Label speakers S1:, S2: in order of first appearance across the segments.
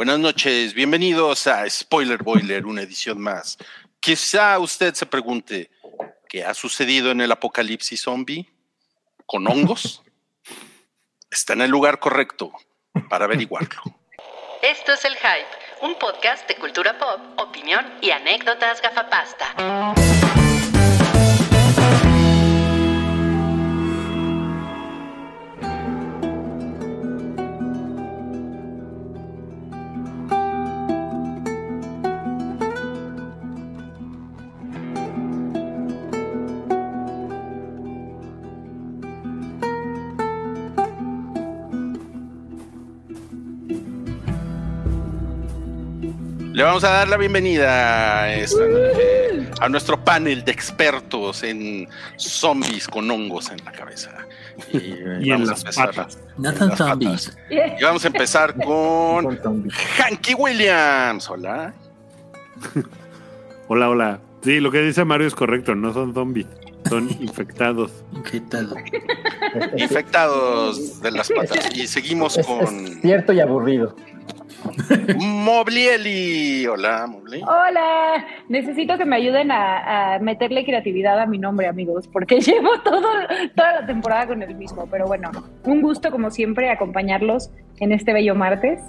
S1: Buenas noches, bienvenidos a Spoiler Boiler, una edición más. Quizá usted se pregunte, ¿qué ha sucedido en el apocalipsis zombie? ¿Con hongos? Está en el lugar correcto para averiguarlo.
S2: Esto es El Hype, un podcast de cultura pop, opinión y anécdotas gafapasta.
S1: Le vamos a dar la bienvenida a, esta noche a nuestro panel de expertos en zombies con hongos en la cabeza. Y,
S3: Y en
S1: vamos a
S3: las
S1: empezar-
S3: patas.
S4: Nathan
S1: las
S4: Zombies.
S1: Y vamos a empezar con. Hanky Williams. Hola.
S3: Hola, hola. Sí, lo que dice Mario es correcto, no son zombies, son infectados.
S4: ¿Qué tal?
S1: Infectados de las patas. Y seguimos
S5: Es,
S1: con
S5: es cierto y aburrido.
S1: Moblieli. Hola, Mobli.
S6: Hola, necesito que me ayuden a, a meterle creatividad a mi nombre, amigos, porque llevo todo, toda la temporada con el mismo. Pero bueno, un gusto como siempre acompañarlos en este bello martes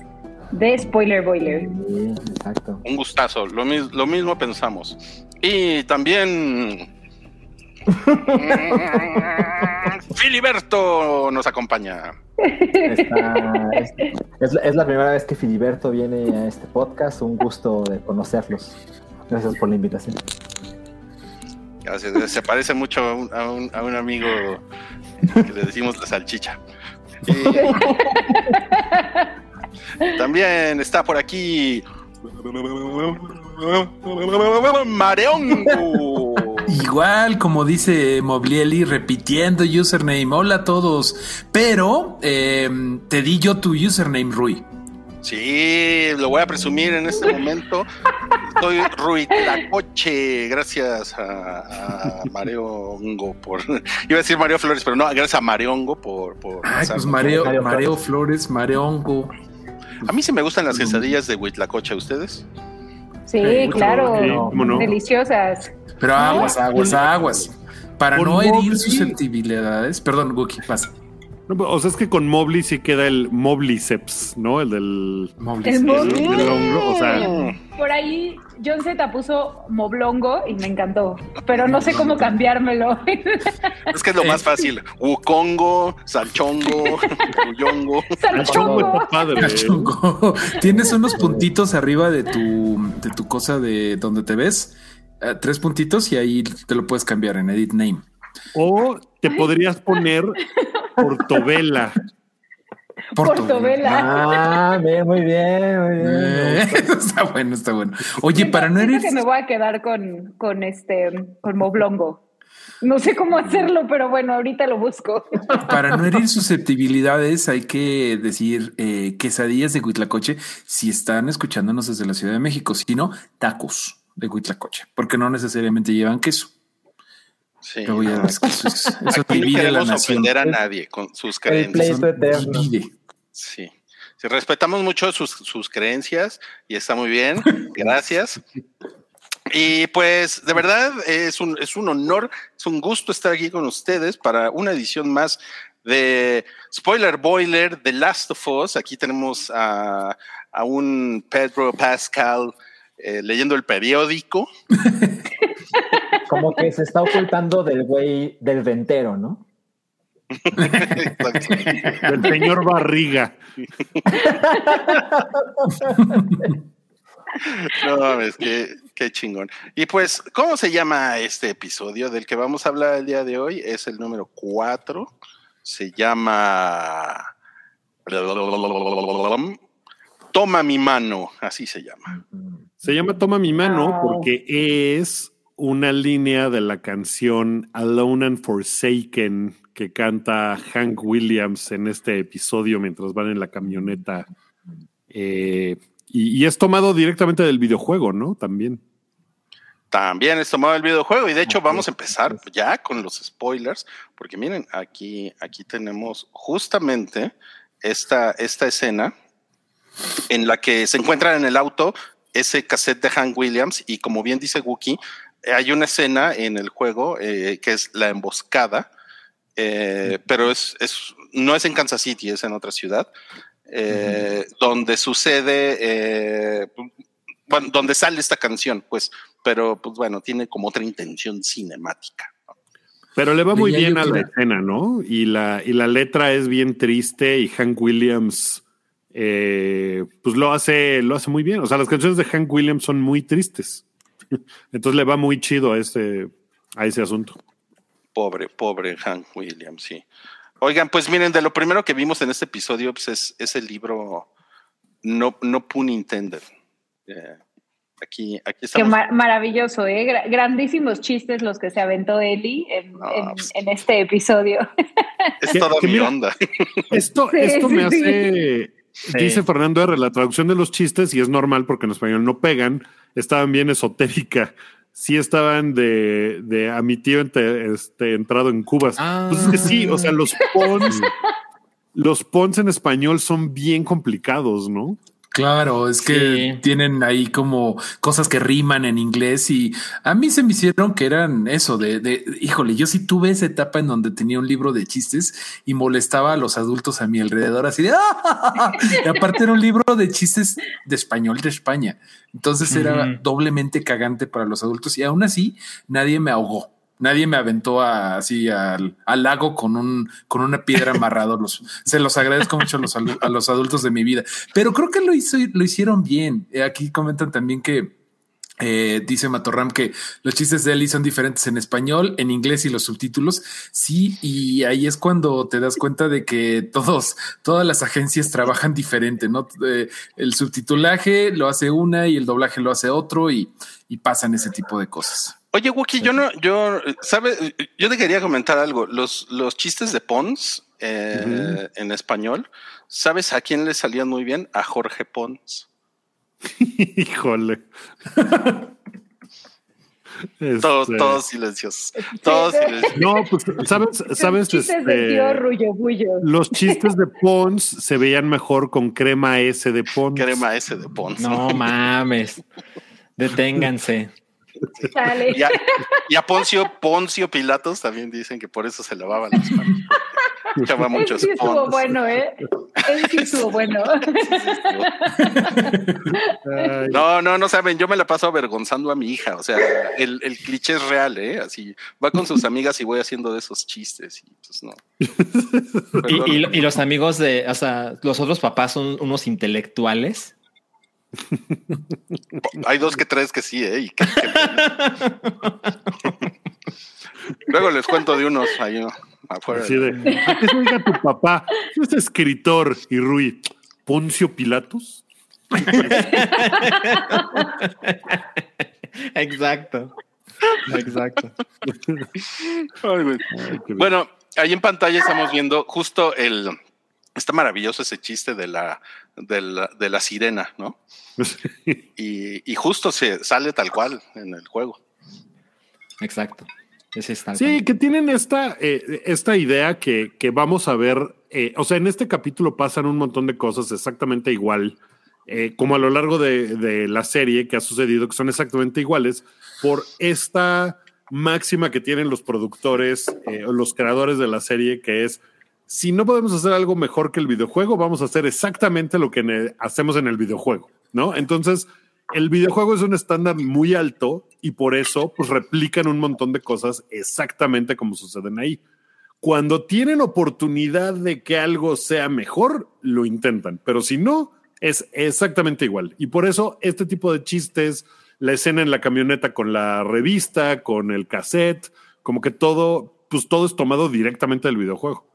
S6: de Spoiler Boiler.
S5: Sí, exacto.
S1: Un gustazo. Lo, mis- lo mismo pensamos. Y también. Filiberto nos acompaña.
S5: Es, la- primera vez que Filiberto viene a este podcast. Un gusto de conocerlos. Gracias por la invitación.
S1: Se parece mucho a un, a un- a un amigo que le decimos la salchicha. También está por aquí. Mareongo.
S4: Igual, como dice Moblieli, repitiendo username. Hola a todos. Pero eh, te di yo tu username, Rui.
S1: Sí, lo voy a presumir en este momento. Soy Rui Tlacoche, gracias a, a Mareo Hongo por. Iba a decir Mario Flores, pero no, gracias a Mareo Hongo por. por
S4: Ay, pues
S5: Mario
S4: Mareo Flores, Mareongo.
S1: A mí sí me gustan las quesadillas de Huitlacoche, ¿a ustedes?
S6: Sí, claro,
S3: no.
S6: deliciosas.
S4: Pero aguas, aguas, aguas. Para no herir
S3: Mobley.
S4: susceptibilidades. Perdón, Guki, pasa.
S3: No, pero, o sea, es que con Mobley sí queda el Mobliceps, ¿no? El del,
S4: Mobley.
S6: El
S3: del,
S6: Mobley.
S3: del hombro. O sea,
S6: Por ahí John Z puso Moblongo y me encantó, pero no sé cómo cambiármelo.
S1: Es que es lo más fácil. Wukongo, Salchongo, Uyongo.
S3: Chongo
S6: Salchongo.
S3: padre. ¿eh?
S4: Cachongo. Tienes unos puntitos arriba de tu, de tu cosa de donde te ves. Eh, tres puntitos y ahí te lo puedes cambiar en Edit Name.
S3: O te podrías poner Portobela.
S6: Portobela.
S5: Ah, bien, muy bien, muy bien.
S4: Eh, está bueno, está bueno. Oye, para no herir.
S6: que me voy a quedar con, con este, con Moblongo. No sé cómo hacerlo, pero bueno, ahorita lo busco.
S4: Para no herir susceptibilidades, hay que decir eh, quesadillas de Huitlacoche si están escuchándonos desde la Ciudad de México, si no, tacos de Huitlacoche, porque no necesariamente llevan queso.
S1: Sí.
S4: Pero ya ves que eso, es- eso
S1: Aquí no
S4: divide la nación.
S1: ofender a nadie con sus creencias.
S4: Divide.
S1: Sí. Sí, respetamos mucho sus, sus creencias y está muy bien. Gracias. Y pues de verdad es un, es un honor, es un gusto estar aquí con ustedes para una edición más de Spoiler Boiler, The Last of Us. Aquí tenemos a, a un Pedro Pascal eh, leyendo el periódico.
S5: Como que se está ocultando del güey del ventero, ¿no?
S3: Del señor Barriga.
S1: No mames, qué, qué chingón. Y pues, ¿cómo se llama este episodio del que vamos a hablar el día de hoy? Es el número 4. Se llama. Toma mi mano, así se llama.
S3: Se llama Toma mi mano
S6: Wow.
S3: porque es una línea de la canción Alone and Forsaken que canta Hank Williams en este episodio mientras van en la camioneta. Eh, y, y es tomado directamente del videojuego, ¿no? También.
S1: También es tomado el videojuego y de hecho vamos a empezar ya con los spoilers, porque miren, aquí, aquí tenemos justamente esta, esta escena en la que se encuentran en el auto ese cassette de Hank Williams y como bien dice Wookie, hay una escena en el juego eh, que es la emboscada, eh, pero es, es, no es en Kansas City, es en otra ciudad, eh, donde sucede, eh, bueno, donde sale esta canción, pues, pero pues bueno, tiene como otra intención cinemática.
S3: Pero le va muy bien a la escena, ¿no? Y la, y la letra es bien triste y Hank Williams, eh, pues lo hace, lo hace muy bien. O sea, las canciones de Hank Williams son muy tristes. Entonces le va muy chido a ese, a ese asunto.
S1: Pobre, pobre Hank Williams, sí. Oigan, pues miren, de lo primero que vimos en este episodio pues es, es el libro No, no Pun Intended. Eh, aquí, aquí
S6: Qué
S1: estamos.
S6: mar- maravilloso, ¿eh? Gra- grandísimos chistes los que se aventó Eli en,
S1: No,
S6: en-
S1: pues-
S6: en este episodio.
S1: Es toda mi
S3: mira-
S1: onda.
S3: Esto,
S6: Sí,
S3: esto
S6: sí,
S3: me
S6: sí.
S3: hace,
S7: Sí.
S3: dice Fernando R, la traducción de los chistes, y es normal porque en español no pegan, estaban bien esotérica. Sí estaban de, de a mi tío ente- este, entrado en cubas.
S7: Ah.
S3: Pues sí, o sea, los pons, los pons en español son bien complicados, ¿no?
S4: Claro, es que
S7: Sí.
S4: tienen ahí como cosas que riman en inglés y a mí se me hicieron que eran eso de, de, híjole, yo sí tuve esa etapa en donde tenía un libro de chistes y molestaba a los adultos a mi alrededor así de, ¡ah! y aparte era un libro de chistes de español de España. Entonces era doblemente cagante para los adultos y aún así nadie me ahogó. Nadie me aventó a- así al, al lago con un con una piedra amarrado. Los, se los agradezco mucho a los, a los adultos de mi vida. Pero creo que lo, hizo, lo hicieron bien. Eh, Aquí comentan también que eh, dice Matorram que los chistes de Eli son diferentes en español, en inglés y los subtítulos. Sí, y ahí es cuando te das cuenta de que todos, todas las agencias trabajan diferente, ¿no? Eh, el subtitulaje lo hace una y el doblaje lo hace otro y, y pasan ese tipo de cosas.
S1: Oye, Wookie, yo no, yo, ¿sabes? Yo te quería comentar algo. Los, los chistes de Pons eh, en español, ¿sabes a quién le salían muy bien? A Jorge Pons.
S3: Híjole.
S1: Todos,
S3: Este,
S1: todos silenciosos. Todos silenciosos.
S3: No, pues, ¿sabes? ¿Sabes?
S6: Chistes de
S3: Este,
S6: Rullo Bullo.
S3: los chistes de Pons se veían mejor con crema S de Pons.
S1: Crema ese de Pons.
S7: No mames. Deténganse.
S1: Y a, y a Poncio, Poncio Pilatos también dicen que por eso se lavaban las manos. Echaba
S6: Ese
S1: muchos
S6: sí estuvo
S1: Pons.
S6: bueno, ¿eh? Ese sí estuvo bueno.
S1: No, no, no saben, yo me la paso avergonzando a mi hija, o sea, el, el cliché es real, ¿eh? Así, va con sus amigas y voy haciendo de esos chistes y pues no.
S7: Y,
S1: Perdón.
S7: y- y los amigos de, o sea, los otros papás son unos intelectuales.
S1: Hay dos que tres que sí, ¿eh? Y que- que- Luego les cuento de unos ahí afuera.
S3: así de, ¿a qué se oiga tu papá? Es escritor y Rui. ¿Poncio Pilatos?
S7: Exacto. Exacto.
S1: Ay. Bueno, ahí en pantalla estamos viendo justo el. Está maravilloso ese chiste de la, de la, de la sirena, ¿no? Y, y justo se sale tal cual en el juego.
S7: Exacto. Ese está.
S3: Sí, que tienen esta, eh, esta idea que, que vamos a ver. eh, o sea, en este capítulo pasan un montón de cosas exactamente igual, eh, como a lo largo de, de la serie que ha sucedido, que son exactamente iguales, por esta máxima que tienen los productores, eh, o los creadores de la serie, que es, si no podemos hacer algo mejor que el videojuego, vamos a hacer exactamente lo que hacemos en el videojuego, ¿no? Entonces, el videojuego es un estándar muy alto y por eso pues replican un montón de cosas exactamente como suceden ahí. Cuando tienen oportunidad de que algo sea mejor, lo intentan, pero si no, es exactamente igual. Y por eso este tipo de chistes, la escena en la camioneta con la revista, con el cassette, como que todo, pues todo es tomado directamente del videojuego.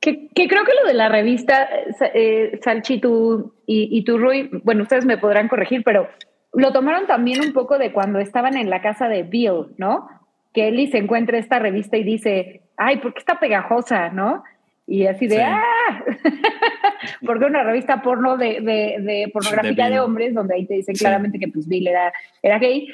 S6: Que, que creo que lo de la revista, eh, eh, Salchi tú y, y tú, Rui, bueno, ustedes me podrán corregir, pero lo tomaron también un poco de cuando estaban en la casa de Bill, ¿no? Que Ellie se encuentra esta revista y dice, ay, ¿por qué está pegajosa, no? Y así de,
S7: Sí.
S6: ¡ah! Porque una revista porno de, de, de pornografía
S7: De
S6: de,
S7: Bill.
S6: hombres, donde ahí te dicen
S7: Sí.
S6: claramente que pues Bill era, era gay.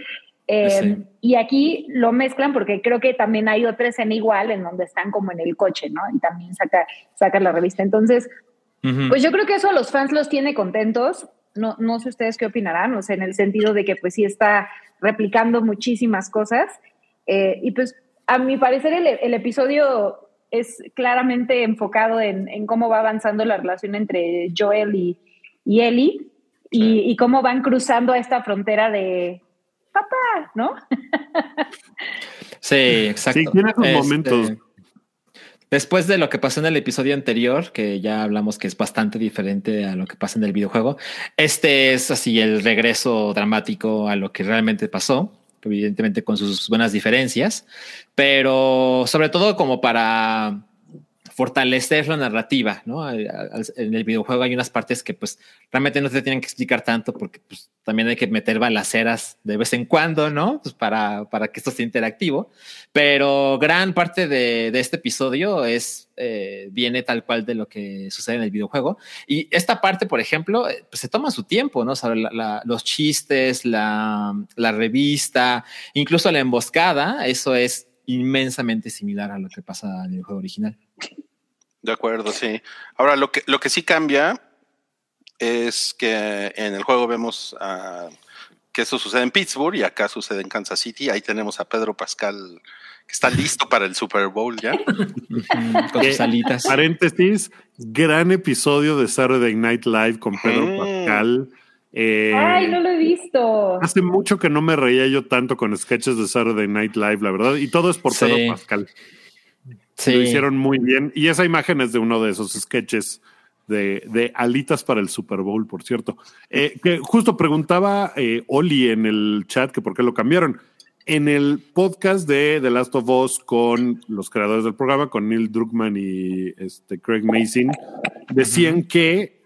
S6: Eh,
S7: Sí.
S6: Y aquí lo mezclan porque creo que también hay otra escena igual en donde están como en el coche, ¿no? Y también saca, saca la revista. Entonces,
S7: Ujú.
S6: Pues yo creo que eso a los fans los tiene contentos. No, no sé ustedes qué opinarán, o sea, en el sentido de que pues sí está replicando muchísimas cosas. Eh, y pues a mi parecer el, el episodio es claramente enfocado en, en cómo va avanzando la relación entre Joel y, y Ellie y, y cómo van cruzando a esta frontera de ¿no?
S7: Sí, exacto.
S3: Sí, tiene sus
S7: Este,
S3: momentos.
S7: Después de lo que pasó en el episodio anterior, que ya hablamos que es bastante diferente a lo que pasa en el videojuego, este es así el regreso dramático a lo que realmente pasó, evidentemente con sus buenas diferencias, pero sobre todo como para fortalecer la narrativa, ¿no? En el videojuego hay unas partes que pues realmente no te tienen que explicar tanto porque pues también hay que meter balaceras de vez en cuando, ¿no? Pues para, para que esto sea interactivo. Pero gran parte de, de este episodio es eh, viene tal cual de lo que sucede en el videojuego. Y esta parte, por ejemplo, eh, pues se toma su tiempo, ¿no? O sea, la- la- los chistes, la, la revista, incluso la emboscada, eso es inmensamente similar a lo que pasa en el juego original.
S1: De acuerdo, sí. Ahora, lo que, lo que sí cambia es que en el juego vemos ah, que eso sucede en Pittsburgh y acá sucede en Kansas City. Ahí tenemos a Pedro Pascal que está listo para el Super Bowl ya.
S7: Con sus
S3: Eh,
S7: alitas.
S3: Paréntesis, gran episodio de Saturday Night Live con Pedro
S1: Mm.
S3: Pascal. Eh,
S6: Ay, no lo he visto.
S3: Hace mucho que no me reía yo tanto con sketches de Saturday Night Live, la verdad, y todo es por
S7: Sí.
S3: Pedro Pascal.
S7: Sí.
S3: Lo hicieron muy bien. Y esa imagen es de uno de esos sketches de, de alitas para el Super Bowl, por cierto. Eh, que justo preguntaba eh, Oli en el chat que por qué lo cambiaron. En el podcast de The Last of Us con los creadores del programa, con Neil Druckmann y este, Craig Mason, decían que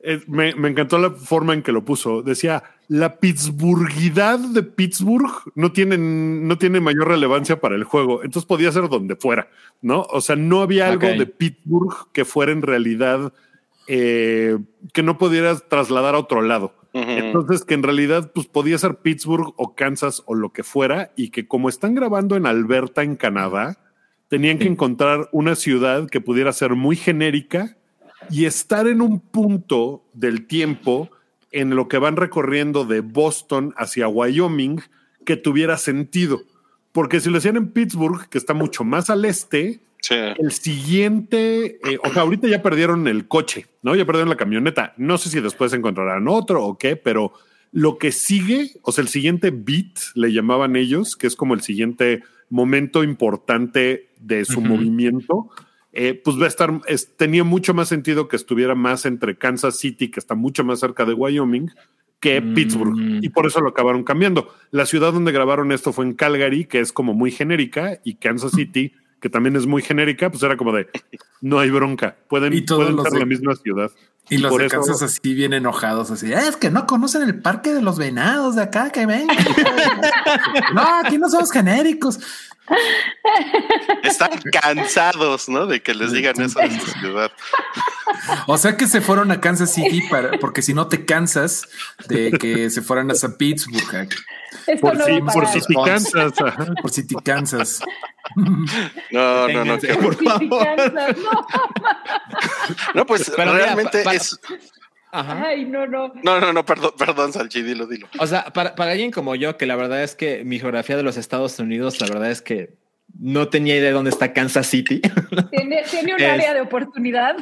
S3: eh, me, me encantó la forma en que lo puso. Decía, la Pittsburghidad de Pittsburgh no tiene, no tiene mayor relevancia para el juego. Entonces podía ser donde fuera, ¿no? O sea, no había algo de Pittsburgh que fuera en realidad eh, que no pudieras trasladar a otro lado. Entonces, que en realidad pues, podía ser Pittsburgh o Kansas o lo que fuera, y que como están grabando en Alberta, en Canadá, tenían que encontrar una ciudad que pudiera ser muy genérica y estar en un punto del tiempo en lo que van recorriendo de Boston hacia Wyoming que tuviera sentido. Porque si lo hacían en Pittsburgh, que está mucho más al este,
S1: Sí.
S3: el siguiente, eh, o sea, ahorita ya perdieron el coche, ¿no? Ya perdieron la camioneta. No sé si después encontrarán otro o qué, pero lo que sigue, o sea, el siguiente beat, le llamaban ellos, que es como el siguiente momento importante de su movimiento, eh, pues va a estar, es- tenía mucho más sentido que estuviera más entre Kansas City, que está mucho más cerca de Wyoming, que
S7: Mm.
S3: Pittsburgh. Y por eso lo acabaron cambiando. La ciudad donde grabaron esto fue en Calgary, que es como muy genérica, y Kansas City, que también es muy genérica, pues era como de no hay bronca. Pueden,
S4: Y todos
S3: pueden
S4: los
S3: ser
S4: de-
S3: la misma ciudad.
S4: Y los
S3: por
S4: de
S3: eso-
S4: Kansas así bien enojados, así, "Ah, es que no conocen el parque de los venados de acá, que ven. no, aquí no somos genéricos.
S1: Están cansados, ¿no? De que les digan eso de su ciudad.
S4: O sea que se fueron a Kansas City para, porque si no te cansas de que se fueran hasta Pittsburgh,
S3: Por
S6: no
S3: si, por si te cansas.
S4: por si te cansas.
S1: No, no, no.
S7: Por favor.
S6: no.
S1: No, pues
S7: Pero mira,
S1: realmente
S7: pa- pa-
S1: es.
S7: Ajá.
S6: Ay, no, no.
S1: No, no, no, perdón, perdón, Salchi, dilo, dilo.
S7: O sea, para, para alguien como yo, que la verdad es que mi geografía de los Estados Unidos, la verdad es que no tenía idea de dónde está Kansas City.
S6: Tiene, tiene un
S7: Es-
S6: área de oportunidad.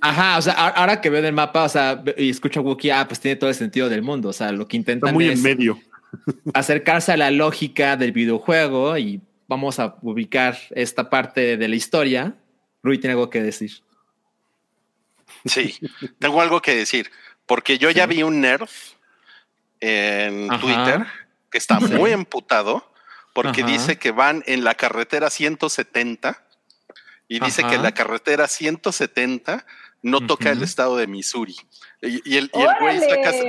S7: Ajá, o sea, ahora que veo el mapa, o sea, y escucho a Wookiee, ah, pues tiene todo el sentido del mundo. O sea, lo que
S3: Está
S7: intentan
S3: muy
S7: es
S3: en medio.
S7: acercarse a la lógica del videojuego y vamos a ubicar esta parte de la historia. Rui tiene algo que decir.
S1: Sí, tengo algo que decir, porque yo ya vi un nerf en
S7: Ajá.
S1: Twitter que está
S7: Sí.
S1: muy emputado porque
S7: Ajá.
S1: dice que van en la carretera 170 y dice que la carretera 170 no toca el estado de Missouri. Y, y el, y el güey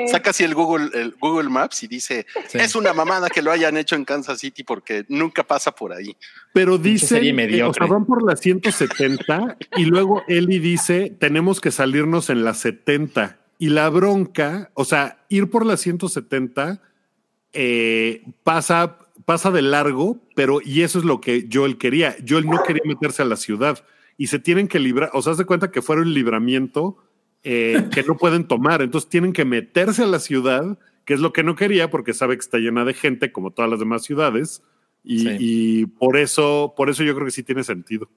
S1: saca, así el Google, el Google Maps y dice,
S7: Sí.
S1: es una mamada que lo hayan hecho en Kansas City porque nunca pasa por ahí.
S3: Pero dice, o sea, van por la 170 y luego Eli dice, tenemos que salirnos en la 70. Y la bronca, o sea, ir por la 170 eh, pasa, pasa de largo, pero y eso es lo que Joel quería. Joel no quería meterse a la ciudad, y se tienen que librar, o sea, haz de cuenta que fuera un libramiento eh, que no pueden tomar, entonces tienen que meterse a la ciudad, que es lo que no quería porque sabe que está llena de gente como todas las demás ciudades y,
S7: Sí.
S3: y por eso, por eso yo creo que sí tiene sentido.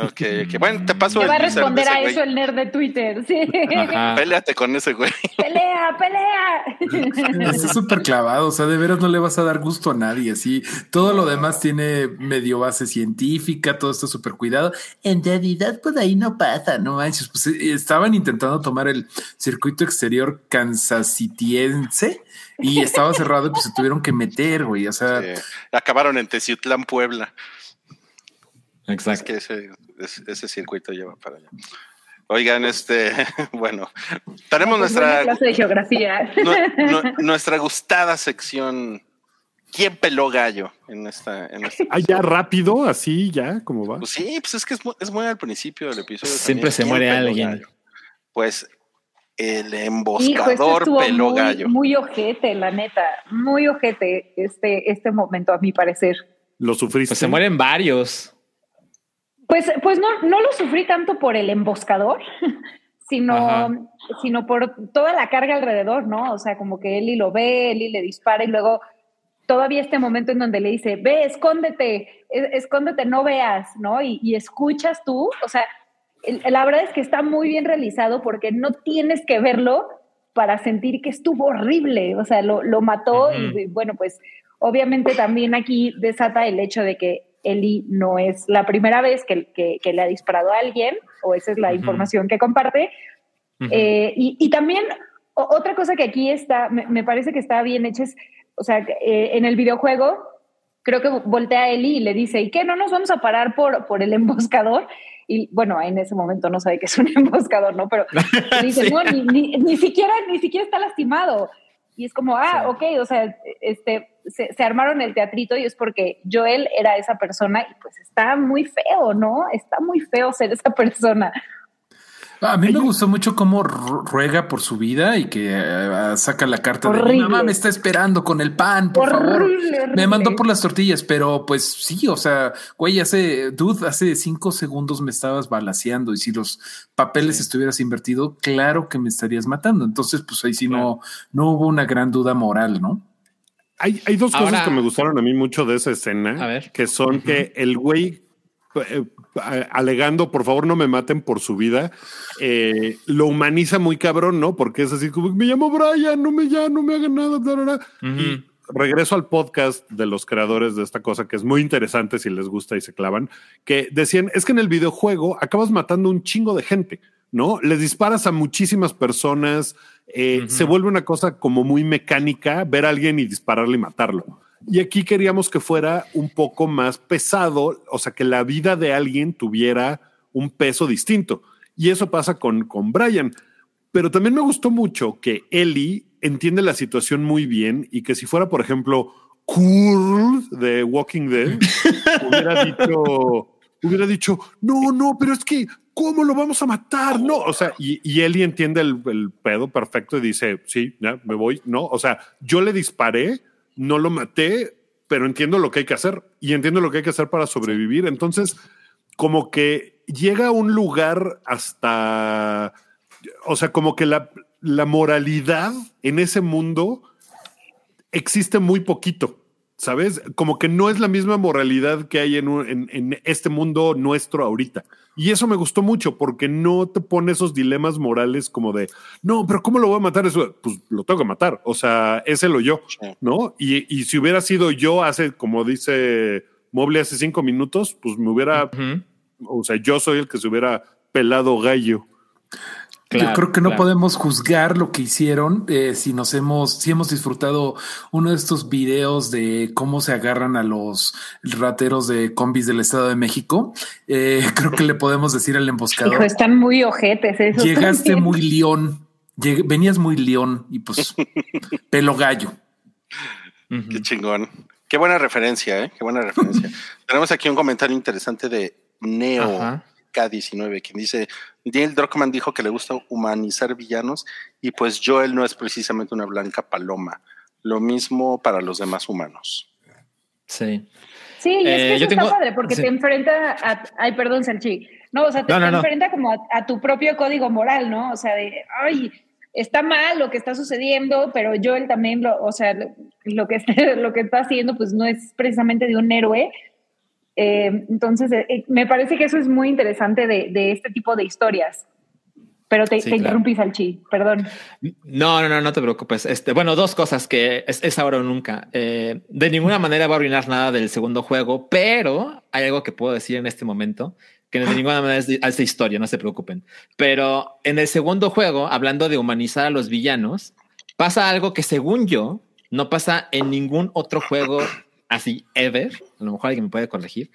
S1: Ok, ok. Bueno, te paso el
S6: va a responder a
S1: güey.
S6: eso el nerd de Twitter. Sí.
S7: Ajá.
S1: Péleate con ese güey.
S6: pelea, pelea.
S4: Está súper clavado, o sea, de veras no le vas a dar gusto a nadie, así. Todo lo demás tiene medio base científica, todo está súper cuidado. En realidad, pues ahí no pasa, no manches. Pues eh, estaban intentando tomar el circuito exterior kansasitiense y estaba cerrado y pues se tuvieron que meter, güey. O sea,
S1: Sí. Acabaron en Teciutlán, Puebla. Es
S7: Exacto.
S1: que ese, ese, ese circuito lleva para allá. Oigan, este, bueno, tenemos
S6: Pues
S1: nuestra,
S6: clase de geografía.
S1: nu- nu- nuestra gustada sección. ¿Quién peló gallo en esta? En esta
S3: Ah, ya rápido, así, ya, ¿cómo va?
S1: Pues sí, pues es que es muy, es muy al principio del episodio.
S7: Siempre
S1: también.
S7: se
S1: ¿Quién
S7: muere alguien.
S1: gallo? Pues el
S6: Hijo,
S1: emboscador
S6: estuvo
S1: peló
S6: muy,
S1: gallo.
S6: muy ojete, la neta. Muy ojete este, este momento, a mi parecer.
S3: ¿Lo sufriste?
S7: Pues se mueren varios.
S6: Pues, pues no, no lo sufrí tanto por el emboscador, sino,
S7: Ajá.
S6: sino por toda la carga alrededor, ¿no? O sea, como que Eli lo ve, Eli le dispara y luego todavía este momento en donde le dice, ve, escóndete, es- escóndete, no veas, ¿no? Y, y escuchas tú, o sea, la verdad es que está muy bien realizado porque no tienes que verlo para sentir que estuvo horrible, o sea, lo, lo mató y bueno, pues obviamente también aquí desata el hecho de que Eli no es la primera vez que, que- que le ha disparado a alguien, o esa es la
S7: Ujú.
S6: información que comparte.
S7: Ujú.
S6: Eh, y, y también otra cosa que aquí está, me, me parece que está bien hecha es, o sea, eh, en el videojuego, creo que voltea a Eli y le dice, ¿y qué? ¿No nos vamos a parar por, por el emboscador? Y bueno, en ese momento no sabe que es un emboscador, ¿no? Pero le dice,
S7: Sí.
S6: no, ni, ni- ni siquiera, ni siquiera está lastimado. Y es como, ah,
S7: Sí.
S6: ok, o sea, este, se, se armaron el teatrito y es porque Joel era esa persona y pues está muy feo, ¿no? Está muy feo ser esa persona.
S4: a mí me gustó mucho cómo ru- ruega por su vida y que eh, saca la carta de mi mamá me está esperando con el pan, por favor.
S6: Horrible,
S4: Me mandó por las tortillas, pero pues sí, o sea, güey, hace, dude, hace cinco segundos me estabas balaseando y si los papeles estuvieras invertido, claro que me estarías matando. Entonces, pues ahí sí no, no hubo una gran duda moral, ¿no?
S3: Hay, hay dos cosas que me gustaron a mí mucho de esa escena,
S7: A ver.
S3: que son que el güey eh, alegando, por favor no me maten por su vida, eh, lo humaniza muy cabrón, ¿no? Porque es así como, me llamo Brian, no me ya, no me hagan nada, bla, bla, bla". Y regreso al podcast de los creadores de esta cosa, que es muy interesante si les gusta y se clavan, que decían, es que en el videojuego acabas matando un chingo de gente, ¿no? Les disparas a muchísimas personas, eh, se vuelve una cosa como muy mecánica ver a alguien y dispararle y matarlo. Y aquí queríamos que fuera un poco más pesado, o sea, que la vida de alguien tuviera un peso distinto. Y eso pasa con, con Brian. Pero también me gustó mucho que Ellie entiende la situación muy bien y que si fuera, por ejemplo, Cool de Walking Dead, hubiera dicho, hubiera dicho, no, no, pero es que, ¿cómo lo vamos a matar? No, o sea, y, y Ellie entiende el, pedo perfecto y dice, sí, ya me voy, no, o sea, yo le disparé, no lo maté, pero entiendo lo que hay que hacer y entiendo lo que hay que hacer para sobrevivir. Entonces, como que llega a un lugar hasta, o sea, como que la moralidad en ese mundo existe muy poquito. ¿Sabes? Como que no es la misma moralidad que hay en, un- en- en este mundo nuestro ahorita. Y eso me gustó mucho porque no te pone esos dilemas morales como de, no, pero ¿cómo lo voy a matar? Eso, pues lo tengo que matar. O sea, es él o yo. ¿no? Y, y si hubiera sido yo hace, como dice Mobley hace cinco minutos, pues me hubiera, o sea, yo soy el que se hubiera pelado gallo.
S4: Yo creo que no
S7: claro.
S4: podemos juzgar lo que hicieron eh, si nos hemos, si hemos disfrutado uno de estos videos de cómo se agarran a los rateros de combis del Estado de México. Eh, creo que le podemos decir al emboscador.
S6: Hijo, están muy ojetes esos.
S4: Llegaste
S6: también.
S4: muy león, Lleg- venías muy león y pues pelo gallo.
S1: Qué chingón. Qué buena referencia, ¿eh? Qué buena referencia. Tenemos aquí un comentario interesante de Neo
S7: Ajá.
S1: K19, quien dice, Neil Druckmann dijo que le gusta humanizar villanos y pues Joel no es precisamente una blanca paloma. Lo mismo para los demás humanos.
S7: Sí.
S6: Sí, y es
S7: Eh,
S6: que
S7: yo
S6: eso
S7: tengo-
S6: está padre porque
S7: sí.
S6: te enfrenta a. Ay, perdón, Sanchi. No, o sea, te,
S7: No, no,
S6: te
S7: no.
S6: enfrenta como a, a tu propio código moral, ¿no? O sea, de, ay, está mal lo que está sucediendo, pero Joel también, lo, o sea, lo, lo que, está, lo que está haciendo, pues no es precisamente de un héroe. Eh, entonces, eh, eh, me parece que eso es muy interesante de, de este tipo de historias. Pero te,
S7: Sí,
S6: te
S7: claro.
S6: interrumpí, Salchi, perdón.
S7: No, no, no, no te preocupes. Este, bueno, dos cosas que es, es ahora o nunca. Eh, de ninguna manera va a arruinar nada del segundo juego, pero hay algo que puedo decir en este momento que de ninguna manera es es de historia, no se preocupen. Pero en el segundo juego, hablando de humanizar a los villanos, pasa algo que según yo no pasa en ningún otro juego así ever. A lo mejor alguien me puede corregir,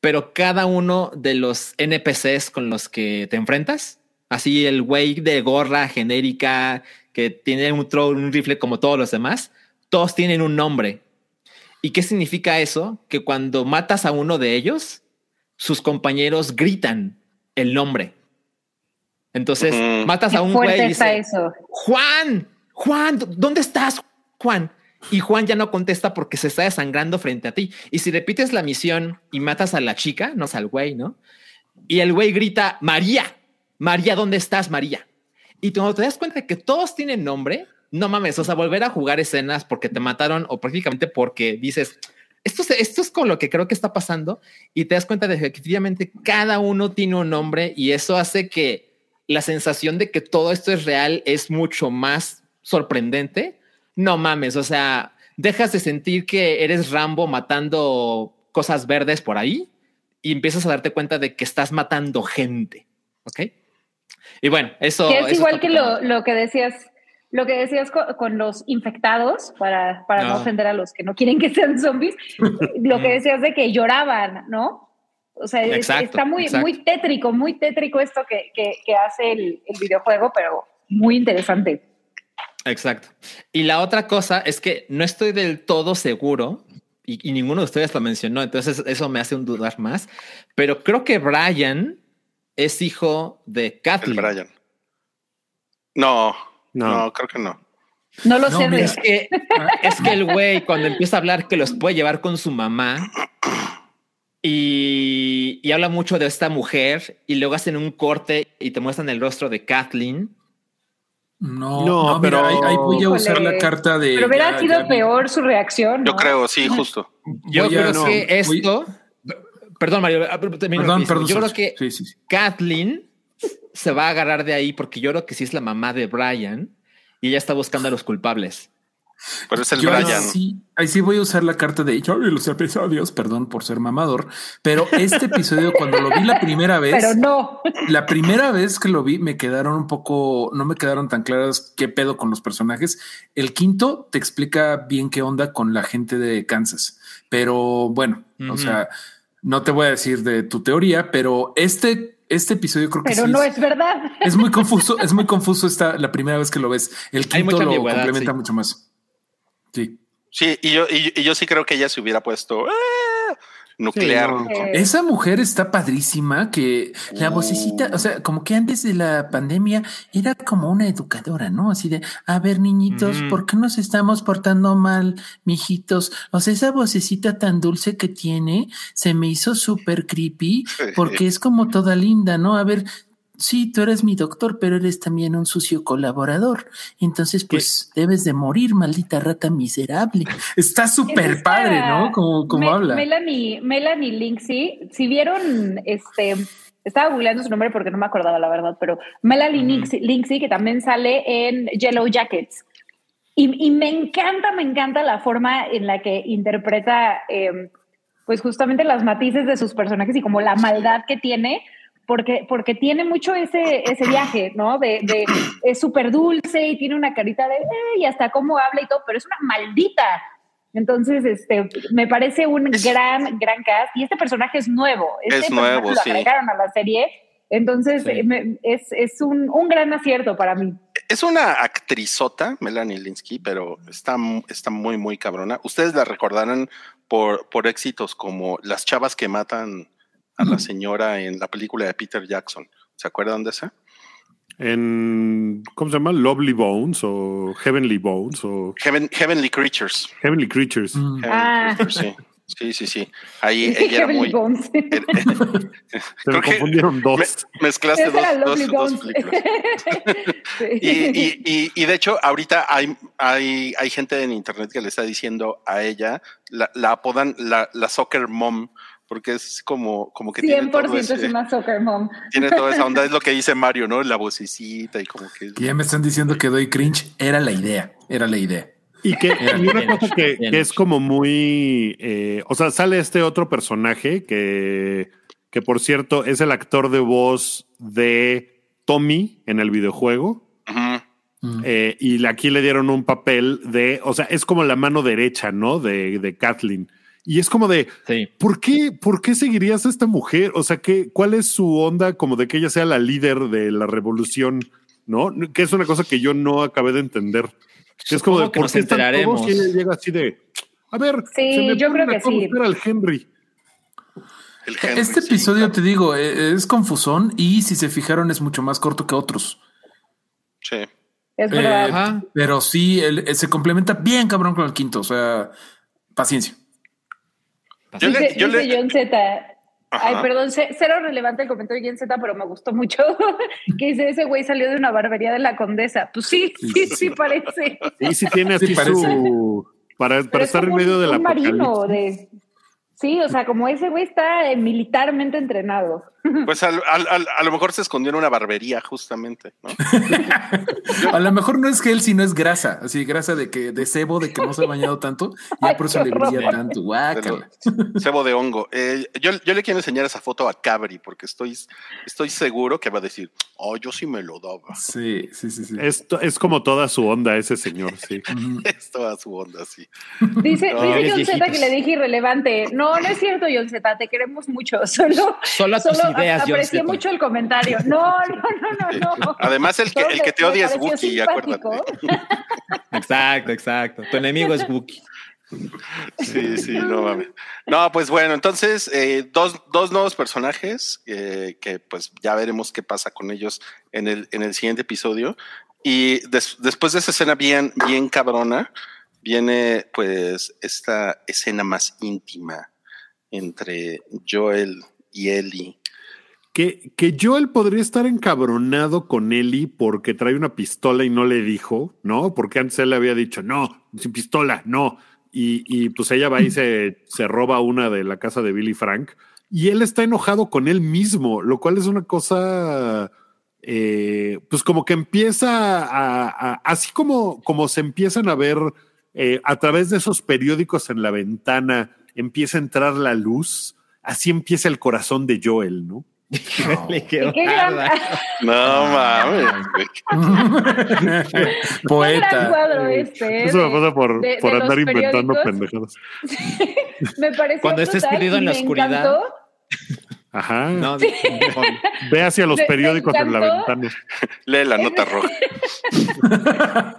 S7: pero cada uno de los NPCs con los que te enfrentas, así el güey de gorra genérica que tiene un, tro- un rifle como todos los demás, todos tienen un nombre. ¿Y qué significa eso? Que cuando matas a uno de ellos, sus compañeros gritan el nombre. Entonces, matas a un güey y
S6: está
S7: dice,
S6: eso.
S7: Juan, Juan, ¿dónde estás, Juan? Y Juan ya no contesta porque se está desangrando frente a ti. Y si repites la misión y matas a la chica, no es al güey, ¿no? Y el güey grita, María, María, ¿dónde estás, María? Y cuando te das cuenta que todos tienen nombre, no mames, o sea, volver a jugar escenas porque te mataron o prácticamente porque dices, esto, es- esto es con lo que creo que está pasando y te das cuenta de que efectivamente cada uno tiene un nombre y eso hace que la sensación de que todo esto es real es mucho más sorprendente. No mames, o sea, dejas de sentir que eres Rambo matando cosas verdes por ahí y empiezas a darte cuenta de que estás matando gente. ¿Ok? Y bueno, eso
S6: Que es
S7: eso
S6: igual que lo, que decías, lo que decías co- con, los infectados, para, para no
S7: Ah.
S6: ofender a los que no quieren que sean zombies, lo que decías de que lloraban, ¿no? O sea,
S7: Exacto,
S6: está muy,
S7: exacto.
S6: muy tétrico, muy tétrico esto que, que, que hace el, el videojuego, pero muy interesante.
S7: Exacto. Y la otra cosa es que no estoy del todo seguro, y, y ninguno de ustedes lo mencionó, entonces eso me hace un dudar más, pero creo que Brian es hijo de
S1: El
S7: Kathleen.
S1: Brian. No,
S3: No.
S1: no, creo que no.
S6: No lo
S4: No,
S6: sé,
S7: Es que, es que el güey cuando empieza a hablar que los puede llevar con su mamá y, y habla mucho de esta mujer y luego hacen un corte y te muestran el rostro de Kathleen.
S4: No,
S3: No,
S4: no, pero ahí, ahí voy a usar
S6: Híjole.
S4: la carta de.
S6: pero hubiera
S4: ya-
S6: sido
S4: ya-
S6: peor su reacción.
S1: Yo
S6: ¿no?
S1: creo, sí, justo.
S7: Yo
S4: Voy a-
S7: creo
S4: no,
S7: que
S4: voy-
S7: esto... Perdón, Mario. ah,
S4: Perdón, perdón.
S7: Yo creo que
S4: Sí, sí, sí.
S7: Kathleen se va a agarrar de ahí porque yo creo que sí es la mamá de Brian y ella está buscando a los culpables.
S1: Pero es el
S4: Yo ahí
S1: Brian.
S4: sí, ahí sí voy a usar la carta de yo los episodios, perdón por ser mamador, pero este episodio cuando lo vi la primera vez,
S6: Pero no.
S4: la primera vez que lo vi me quedaron un poco, no me quedaron tan claras qué pedo con los personajes. El quinto te explica bien qué onda con la gente de Kansas, pero bueno, o sea, no te voy a decir de tu teoría, pero este, este episodio creo que
S6: Pero
S4: sí
S6: no es verdad.
S4: es muy confuso, es muy confuso esta la primera vez que lo ves. El quinto lo
S7: ambigüedad,
S4: complementa
S7: sí.
S4: mucho más. Sí.
S1: Sí, y yo, y, y yo sí creo que ella se hubiera puesto ¡ah! nuclear.
S3: Sí, no.
S4: Esa mujer está padrísima que la vocecita, o sea, como que antes de la pandemia era como una educadora, ¿no? Así de, a ver, niñitos,
S7: Ujú.
S4: ¿por qué nos estamos portando mal, mijitos? O sea, esa vocecita tan dulce que tiene se me hizo súper creepy porque es como toda linda, ¿no? A ver, sí, tú eres mi doctor, pero eres también un sucio colaborador. Entonces, pues debes de morir, maldita rata miserable. Está
S6: Es
S4: súper padre, ¿no? Como, como
S6: Me-
S4: habla.
S6: Melanie, Melanie Linksey, si vieron, este, estaba googleando su nombre porque no me acordaba la verdad, pero Melanie Linksey, Linksey, que también sale en Yellow Jackets. Y, y me encanta, me encanta la forma en la que interpreta, eh, pues justamente las matices de sus personajes y como la maldad que tiene, porque, porque tiene mucho ese, ese viaje, ¿no? De, de es súper dulce y tiene una carita de, eh, y hasta cómo habla y todo, pero es una maldita. Entonces, este, me parece un gran, gran cast. Y este personaje es nuevo. Este
S1: Es nuevo,
S6: lo
S1: sí.
S6: agregaron a la serie. Entonces,
S7: Sí.
S6: me- es, es un, un gran acierto para mí.
S1: Es una actrizota, Melanie Linsky, pero está, está muy, muy cabrona. Ustedes la recordarán por, por éxitos como las chavas que matan a la señora en la película de Peter Jackson. ¿Se acuerdan de esa?
S3: En, ¿cómo se llama? Lovely Bones o Heavenly Bones o
S1: Heaven- Heavenly Creatures.
S3: Heavenly Creatures.
S4: Mm.
S1: Heavenly
S6: Ah.
S1: Creatures, sí. Sí, sí, sí. Ahí ella era muy.
S6: Bones.
S3: Se
S1: Creo
S3: me
S1: que
S3: confundieron dos.
S1: me- mezclaste dos, dos, películas.
S6: Sí.
S1: Y, y, y, y de hecho, ahorita hay, hay, hay gente en internet que le está diciendo a ella, la, la apodan la, la soccer mom, porque es como, como que tiene, todo
S6: 100% es
S1: ese-
S6: una soccer mom.
S1: tiene toda esa onda, es lo que dice Mario, ¿no? La vocecita y como que...
S4: Ya me están diciendo que doy cringe. Era la idea. Era la idea.
S3: Y que y una cosa que, que es como muy, eh, o sea, sale este otro personaje que, que por cierto es el actor de voz de Tommy en el videojuego.
S1: Ujú.
S3: Eh, y aquí le dieron un papel de, o sea, es como la mano derecha, ¿no? De, de Kathleen. Y es como de,
S7: Sí.
S3: ¿por qué, ¿por qué seguirías a esta mujer? O sea, ¿qué, ¿cuál es su onda como de que ella sea la líder de la revolución? ¿No? Que es una cosa que yo no acabé de entender. Que es como de, ¿por qué están
S7: enteraremos.
S3: todos? Y ella llega así de, a ver,
S6: Sí,
S3: se me
S6: yo creo que sí.
S3: al Henry.
S1: El Henry,
S4: Este
S1: sí,
S4: episodio,
S1: claro.
S4: te digo, eh, es confusón y si se fijaron es mucho más corto que otros.
S1: Sí.
S6: Es
S4: Eh,
S6: verdad.
S4: Pero sí, el- eh, se complementa bien cabrón con el quinto. O sea, paciencia.
S1: Yo le-
S6: dice
S1: yo
S6: dice
S1: le-
S6: John Z. Ay,
S1: Ajá.
S6: perdón, ce- cero relevante el comentario de John Z, pero me gustó mucho. que dice, ese güey salió de una barbería de la condesa. Pues sí,
S4: Sí,
S6: sí,
S4: sí,
S6: sí,
S4: sí.
S6: parece.
S3: Y sí tiene
S4: Sí,
S3: así
S4: parece.
S3: su... Para, para
S6: es
S3: estar en medio
S6: un-
S3: de la
S6: un marino de... Sí, o sea, como ese güey está eh, militarmente entrenado.
S1: Pues al- al- al- a lo mejor se escondió en una barbería, justamente, ¿no?
S4: A lo mejor no es gel, sino es grasa. Así, grasa de que de cebo, de que no se ha bañado tanto. Ya por eso le brilla tanto. Guácala.
S1: lo- cebo de hongo. Eh, yo, yo le quiero enseñar esa foto a Cabri, porque estoy, estoy seguro que va a decir, oh, yo sí me lo daba.
S4: Sí, sí, sí, sí.
S3: Esto es como toda su onda ese señor, sí.
S1: Es toda su onda, sí.
S6: Dice,
S1: No,
S6: dice John Z que le dije irrelevante. No, no es cierto, John Z, te queremos mucho. Solo,
S7: Solo a tus
S6: solo
S7: ideas, John
S6: aprecié mucho el comentario. No, no, no, no, no.
S1: Además, el que, el que te odia es Wookiee, acuérdate.
S7: Exacto, exacto. Tu enemigo es Wookiee.
S1: Sí, sí, no mames. No, pues bueno, entonces, eh, dos, dos nuevos personajes eh, que pues ya veremos qué pasa con ellos en el, en el siguiente episodio. Y des- después de esa escena bien, bien cabrona, viene pues esta escena más íntima entre Joel y Ellie.
S3: Que, que Joel podría estar encabronado con Ellie porque trae una pistola y no le dijo, ¿no? Porque antes él le había dicho, no, sin pistola, no. Y, y pues ella va y se, se roba una de la casa de Billy Frank. Y él está enojado con él mismo, lo cual es una cosa, eh, pues como que empieza a, así como, como se empiezan a ver eh, a través de esos periódicos en la ventana, empieza a entrar la luz, así empieza el corazón de Joel, ¿no?
S7: Le
S6: Y
S7: quedó
S6: qué gran.
S1: No mames.
S4: Poeta.
S6: cuadro este.
S3: Eso me pasa por,
S6: de-
S3: por
S6: de
S3: andar inventando pendejadas.
S6: Me pareció
S7: Cuando estés perdido en la oscuridad.
S6: encantó.
S3: Ajá.
S7: No,
S3: Ve hacia los periódicos en la ventana.
S1: Lee la nota roja.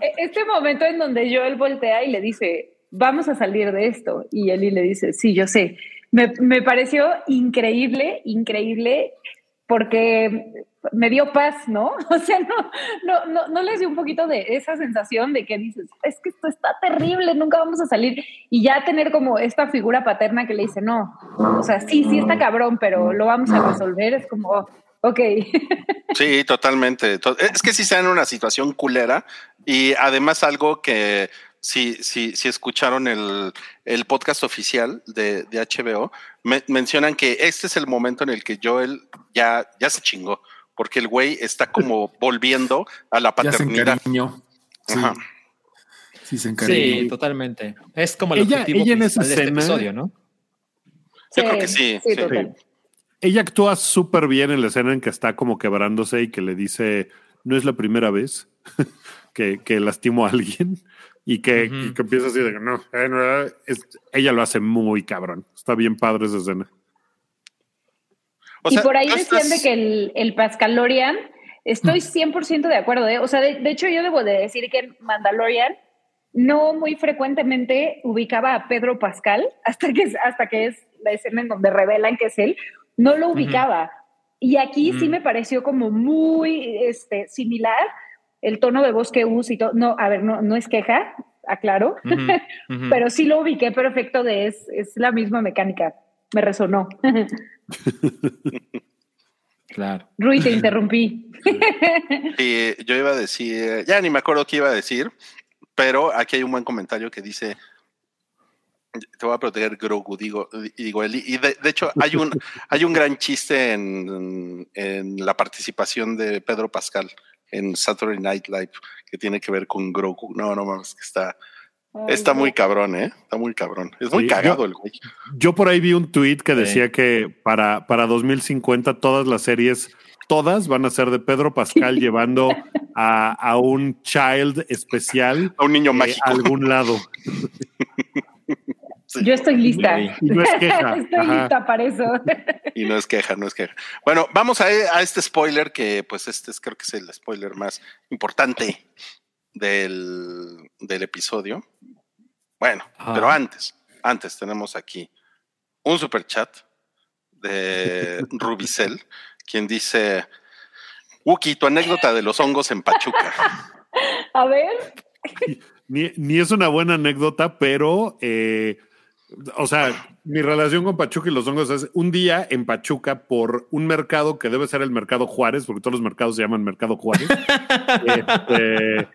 S6: E- Este momento en donde Joel voltea y le dice, vamos a salir de esto. Y Eli le dice, sí, yo sé. Me, me pareció increíble, increíble, porque me dio paz, ¿no? O sea, no, no, no, no les dio un poquito de esa sensación de que dices, es que esto está terrible, nunca vamos a salir. Y ya tener como esta figura paterna que le dice, no, o sea, sí, sí está cabrón, pero lo vamos a resolver, es como, oh, ok.
S1: Sí, totalmente. To- Es que sí está en una situación culera y además algo que si, si, si escucharon el, el podcast oficial de, de HBO, me- mencionan que este es el momento en el que Joel ya, ya se chingó, porque el güey está como volviendo a la
S4: Ya se
S1: paternidad.
S4: encariñó. Sí,
S1: Ajá.
S4: sí se encariñó.
S7: sí, totalmente. Es como el
S3: Ella-
S7: objetivo
S3: ella en esa
S7: este
S3: escena-
S7: episodio, ¿no?
S1: Yo creo que sí.
S3: Ella actúa súper bien en la escena en que está como quebrándose y que le dice, no es la primera vez que, que lastimo a alguien y que,
S7: Ujú.
S3: y que empieza así de que no, eh, no, eh", es- ella lo hace muy cabrón. Está bien padre esa escena.
S1: O
S6: y
S1: sea,
S6: por ahí decían
S1: estás-
S6: de que el, el Pascalorian, estoy 100% de acuerdo, ¿eh? O sea, de, de hecho yo debo de decir que en Mandalorian no muy frecuentemente ubicaba a Pedro Pascal hasta que, es- hasta que es la escena en donde revelan que es él, no lo ubicaba. Y aquí sí
S7: Mm.
S6: me pareció como muy este, similar el tono de voz que usa y todo. No, a ver, no, no es queja, aclaro, pero sí lo ubiqué perfecto de es, es la misma mecánica. Me resonó.
S7: Claro.
S6: Rui, te interrumpí.
S1: Y yo iba a decir, ya ni me acuerdo qué iba a decir, pero aquí hay un buen comentario que dice, te voy a proteger Grogu, digo, y digo, Eli, y de, de hecho hay un, hay un gran chiste en, en la participación de Pedro Pascal en Saturday Night Live que tiene que ver con Grogu. No, no mames, que está, está muy cabrón, ¿eh? Está muy cabrón. Es muy
S3: Sí,
S1: cagado
S3: yo-
S1: el güey.
S3: Yo por ahí vi un tweet que
S7: Sí.
S3: decía que para, para 2050 todas las series, todas van a ser de Pedro Pascal llevando a, a un child especial
S1: A un niño
S3: eh,
S1: mágico.
S3: a algún lado.
S6: Yo estoy lista.
S7: Y
S3: no es queja,
S6: estoy
S3: ajá.
S6: lista para eso.
S1: Y no es queja, no es queja. Bueno, vamos a, a este spoiler que pues este es, creo que es el spoiler más importante del, del episodio. Bueno, pero antes, antes tenemos aquí un super chat de Rubicel, quien dice, Wookie, tu anécdota de los hongos en Pachuca.
S6: A ver,
S3: Ni, ni es una buena anécdota, pero, eh, o sea, mi relación con Pachuca y los hongos es un día en Pachuca por un mercado que debe ser el Mercado Juárez, porque todos los mercados se llaman Mercado Juárez. Este,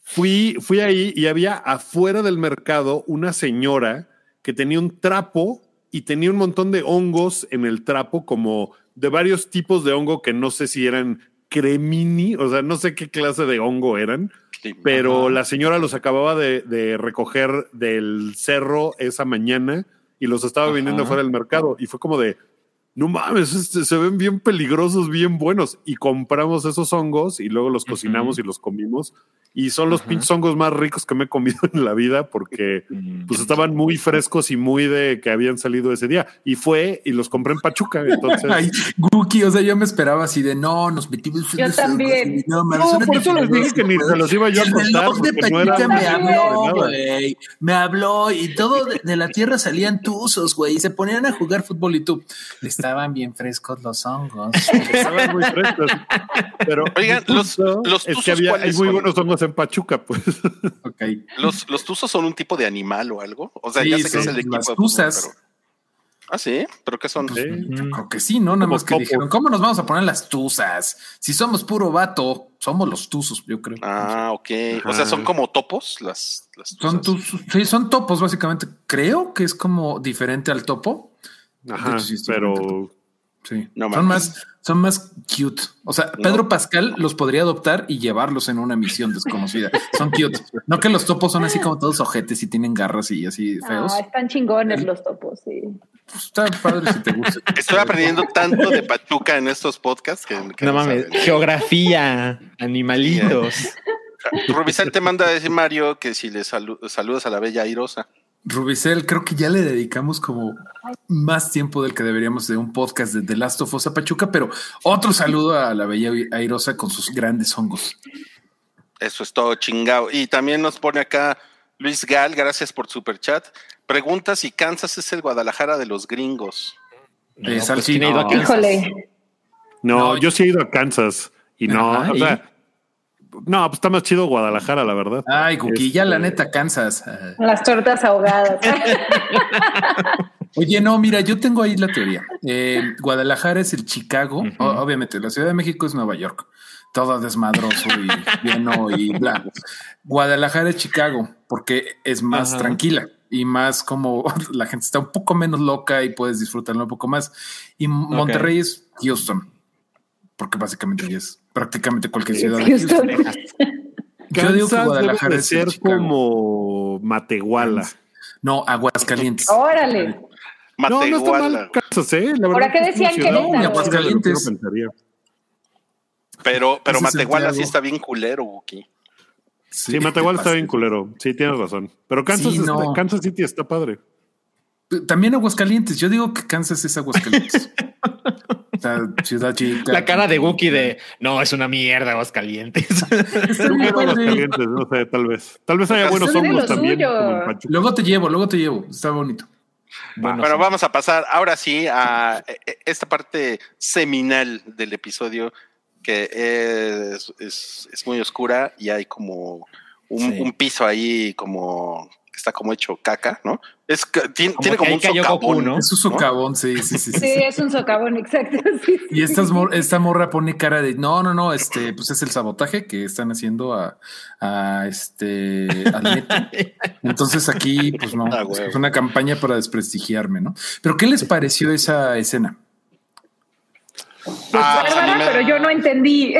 S3: fui, fui ahí y había afuera del mercado una señora que tenía un trapo y tenía un montón de hongos en el trapo, como de varios tipos de hongo que no sé si eran cremini, o sea, no sé qué clase de hongo eran, pero la señora los acababa de, de recoger del cerro esa mañana y los estaba
S7: Ajá.
S3: vendiendo fuera del mercado. Y fue como de, no mames, este, se ven bien peligrosos, bien buenos. Y compramos esos hongos y luego los cocinamos y los comimos. Y son los
S7: Ajá.
S3: pinches hongos más ricos que me he comido en la vida porque
S7: Mm.
S3: pues estaban muy frescos y muy de que habían salido ese día. Y fue y los compré en Pachuca. Entonces,
S4: Ay, Guki, o sea, yo me esperaba así de no, nos metimos.
S6: Yo también.
S4: hongos y No, mames,
S3: no,
S4: son
S3: por eso les dije que ni se los iba yo a contar.
S4: de
S3: no era
S4: me habló,
S3: nada.
S4: güey. Me habló y todo de, de la tierra salían tuzos, güey. Y se ponían a jugar fútbol y tú. Estaban bien frescos los hongos.
S3: Estaban muy frescos. Pero
S1: Oigan, los- los
S3: es
S1: tuzos,
S3: que había hay
S1: ¿cuáles
S3: muy
S1: son?
S3: buenos hongos en Pachuca, pues.
S4: ok.
S1: ¿Los, ¿Los tuzos son un tipo de animal o algo? O sea,
S4: Sí,
S1: ya sé que
S4: son
S1: es el equipo
S4: las
S1: de fútbol,
S4: tuzas.
S1: pero- Ah, sí, pero ¿qué son?
S3: Sí.
S4: Yo creo que sí, ¿no? Nada más que dijeron, ¿cómo nos vamos a poner las tuzas? Si somos puro vato, somos los tuzos, yo creo.
S1: Ah, ok. O sea, son como topos las, las
S4: Son
S1: tuzas?
S4: tus, sí, son topos, básicamente. Creo que es como diferente al topo.
S3: Ajá, pero
S4: Sí.
S1: No
S4: son más, son más cute. O sea,
S1: No.
S4: Pedro Pascal los podría adoptar y llevarlos en una misión desconocida. son cute. No que los topos son así como todos ojetes y tienen garras y así feos.
S6: Ah, están chingones los topos, sí.
S4: Pues está padre si te gusta.
S1: Estoy aprendiendo tanto de Pachuca en estos podcasts que, que
S7: No mames,
S1: saben.
S7: geografía, animalitos.
S1: Rubicel te manda a decir Mario que si le salu- saludas a la bella airosa.
S4: Rubicel, creo que ya le dedicamos como más tiempo del que deberíamos de un podcast de The Last of Us a Pachuca, pero otro saludo a la bella airosa con sus grandes hongos.
S1: Eso es todo chingado. Y también nos pone acá Luis Gal, gracias por super chat. Pregunta si Kansas es el Guadalajara de los gringos.
S7: No, pues, ¿quién ha ido a
S4: no.
S7: Kansas?
S3: No,
S4: No,
S3: yo sí he ido a Kansas y no,
S7: Ajá,
S3: o
S7: ¿y?
S3: sea, no, pues está más chido Guadalajara, la verdad.
S4: Ay, ya la
S3: Este,
S4: neta cansas.
S6: Las tortas ahogadas.
S4: Oye, no, mira, yo tengo ahí la teoría. Eh, Guadalajara es el Chicago. Obviamente, la Ciudad de México es Nueva York. Todo desmadroso y lleno y bla. Guadalajara es Chicago porque es más
S7: Ajá.
S4: tranquila y más como la gente está un poco menos loca y puedes disfrutarlo un poco más. Y Monterrey es Houston porque básicamente ya es prácticamente cualquier ciudad. de
S6: Houston.
S4: Yo digo que
S3: Kansas
S4: Guadalajara
S3: debe de
S4: es
S3: ser como Matehuala.
S4: No, Aguascalientes.
S6: Órale.
S3: No, no está mal Kansas, ¿eh? La
S6: ¿Ahora
S3: verdad
S6: qué
S3: que
S6: decían
S4: Aguascalientes.
S3: que uno pensaría.
S1: Pero, pero Matehuala sí está bien culero, Wookie.
S3: Sí, Matehuala está bien culero. Sí, tienes razón. Pero Kansas,
S4: Sí,
S3: está-
S4: no.
S3: Kansas City está padre.
S4: También Aguascalientes. Yo digo que Kansas es Aguascalientes. o sea, ciudad chica.
S7: La cara de Wookie de no, es una mierda, Aguascalientes.
S4: Está bien
S3: Luego los
S4: padre.
S3: calientes, no sé, tal vez. Tal vez haya buenos
S6: lo
S3: también.
S4: Luego te llevo, luego te llevo. Está bonito.
S7: Bueno, sí.
S1: vamos a pasar ahora sí a eh, eh, esta parte seminal del episodio que es, es- es muy oscura y hay como un,
S7: Sí.
S1: un piso ahí como que está como hecho caca, ¿no? Es que tiene
S7: Como
S1: tiene como un
S7: Goku,
S1: socavón,
S7: ¿no?
S4: Es un socavón, sí, sí, sí. sí,
S6: Sí, es un socavón, exacto. sí, sí.
S4: Y estas mor- esta morra pone cara de no, no, no, este, pues es el sabotaje que están haciendo a, a este al neto. Entonces aquí, pues no,
S1: Ah,
S4: es una campaña para desprestigiarme, ¿no? Pero ¿qué les pareció esa escena?
S1: Ah, pues a mí
S6: Bárbara,
S1: me-
S6: pero yo no entendí.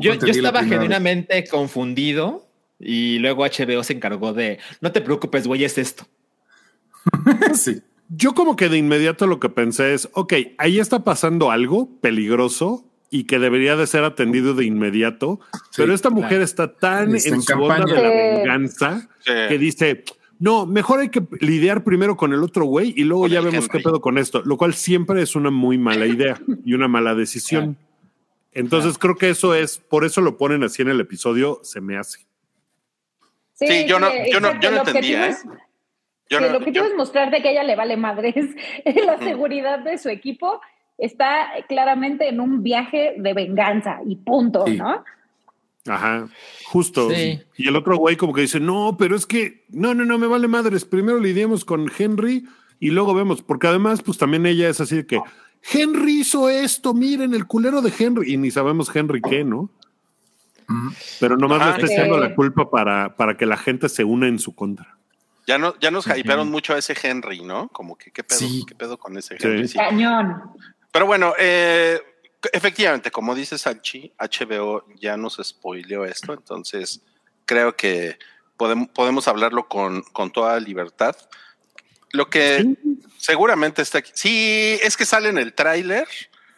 S4: Yo, entendí
S7: estaba
S4: vez.
S7: genuinamente confundido y luego HBO se encargó de no te preocupes, güey, es esto.
S4: sí.
S3: Yo como que de inmediato lo que pensé es, ok, ahí está pasando algo peligroso y que debería de ser atendido de inmediato, pero esta mujer está tan
S4: Está en
S3: en su onda de la venganza
S1: Sí.
S3: que dice, no, mejor hay que lidiar primero con el otro güey y luego
S1: Con
S3: ya vemos
S1: Henry.
S3: qué pedo con esto, lo cual siempre es una muy mala idea y una mala decisión. Entonces creo que eso es, por eso lo ponen así en el episodio, se me hace.
S1: Sí, yo no- yo no- yo no
S6: el objetivo
S1: entendía, ¿eh?
S6: es-
S1: Yo
S6: Sí,
S1: no-
S6: el objetivo
S1: yo-
S6: es mostrarte que a ella le vale madres. La seguridad de su equipo está claramente en un viaje de venganza y punto,
S4: Sí.
S6: ¿no?
S3: Ajá, justo.
S7: Sí.
S3: Y el otro güey como que dice, no, pero es que, no, no, no, me vale madres. Primero lidiemos con Henry y luego vemos, porque además, pues también ella es así de que, Henry hizo esto, miren, el culero de Henry. Y ni sabemos Henry qué, ¿no? Pero nomás
S1: Ajá.
S3: le está echando la culpa para, para que la gente se una en su contra.
S1: Ya, no, ya nos hypearon mucho a ese Henry, ¿no? Como que qué pedo,
S4: Sí.
S1: qué pedo con ese. Henry. sí.
S6: Cañón.
S1: Pero bueno, eh, efectivamente, como dice Salchi, HBO ya nos spoileó esto, entonces creo que podemos, podemos hablarlo con, con toda libertad. Lo que seguramente está aquí. Sí, es que sale en el tráiler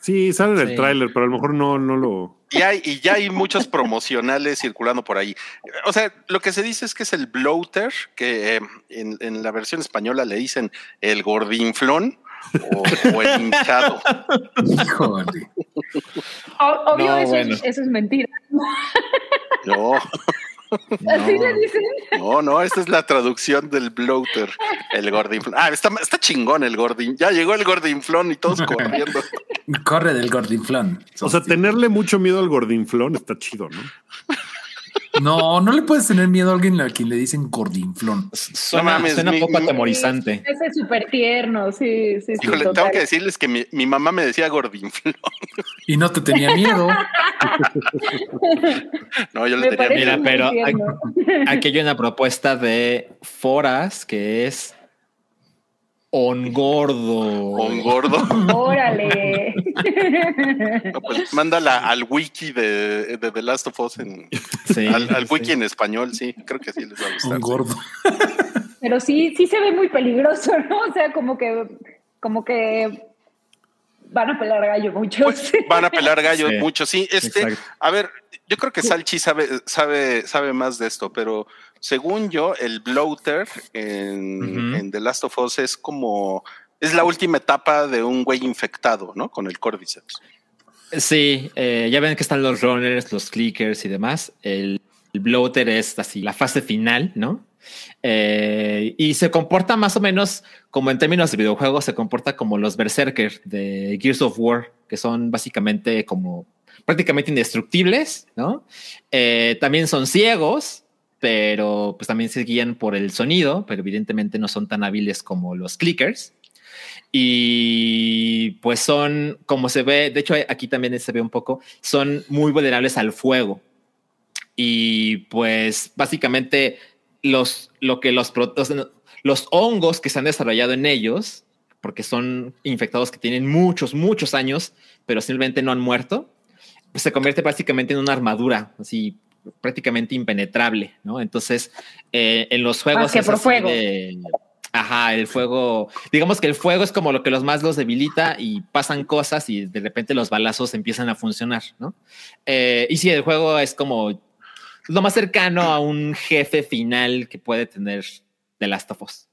S3: Sí, sale en el
S7: Sí.
S3: tráiler, pero a lo mejor no, no lo...
S1: y, hay, y ya hay muchos promocionales circulando por ahí. O sea, lo que se dice es que es el bloater, que eh, en, en la versión española le dicen el gordinflón o, o el hinchado.
S4: Híjole.
S6: Obvio,
S7: No,
S6: eso,
S7: bueno.
S6: es, eso es mentira.
S1: No.
S6: Así le dicen.
S1: No, no, esta es la traducción del bloater, el gordinflón. Ah, está, está chingón el gordin. Ya llegó el gordinflón y todos corriendo.
S4: Corre del gordinflón.
S3: O sea, tenerle mucho miedo al gordinflón está chido, ¿no?
S4: No, no le puedes tener miedo a alguien a quien le dicen gordinflón.
S7: Suena,
S1: mames,
S7: suena
S1: mi-
S7: poco
S1: mi-
S7: atemorizante.
S6: Ese es súper tierno, sí, sí, sí.
S1: Híjole,
S6: total.
S1: tengo que decirles que mi, mi mamá me decía gordinflón.
S4: Y no te tenía miedo.
S1: No, yo le
S6: Me
S1: tenía miedo.
S7: Mira, pero. Aquí hay una propuesta de Foras que es Ongordo.
S1: Con gordo.
S6: Órale.
S1: No, pues mándala al wiki de, de The Last of Us en,
S7: Sí,
S1: al, al
S7: sí.
S1: wiki en español, sí, creo que sí les va a gustar.
S4: Un gordo.
S6: Pero sí, sí se ve muy peligroso, ¿no? O sea, como que, como que van a pelar gallo muchos.
S1: Pues, van a pelar gallo
S7: Sí.
S1: mucho, sí. Este,
S7: Exacto.
S1: a ver, yo creo que Salchi sabe, sabe, sabe más de esto, pero según yo, el bloater en, The Last of Us es como es la última etapa de un güey infectado, ¿no? Con el Cordyceps.
S7: Sí, eh, ya ven que están los runners, los clickers y demás. El, el bloater es así, la fase final, ¿no? Eh, y se comporta más o menos como en términos de videojuegos, se comporta como los Berserker de Gears of War, que son básicamente como prácticamente indestructibles, ¿no? Eh, también son ciegos, pero pues también se guían por el sonido, pero evidentemente no son tan hábiles como los clickers. Y pues son, como se ve, de hecho aquí también se ve un poco, son muy vulnerables al fuego. Y pues básicamente los, lo que los, los hongos que se han desarrollado en ellos, porque son infectados que tienen muchos, muchos años, pero simplemente no han muerto, pues se convierte básicamente en una armadura, así prácticamente impenetrable, ¿no? Entonces, eh, en los juegos...
S6: Más que
S7: es
S6: por fuego.
S7: de- Ajá, el fuego, digamos que el fuego es como lo que los más los debilita y pasan cosas y de repente los balazos empiezan a funcionar, ¿no? Eh, y sí, el juego es como lo más cercano a un jefe final que puede tener The Last of Us.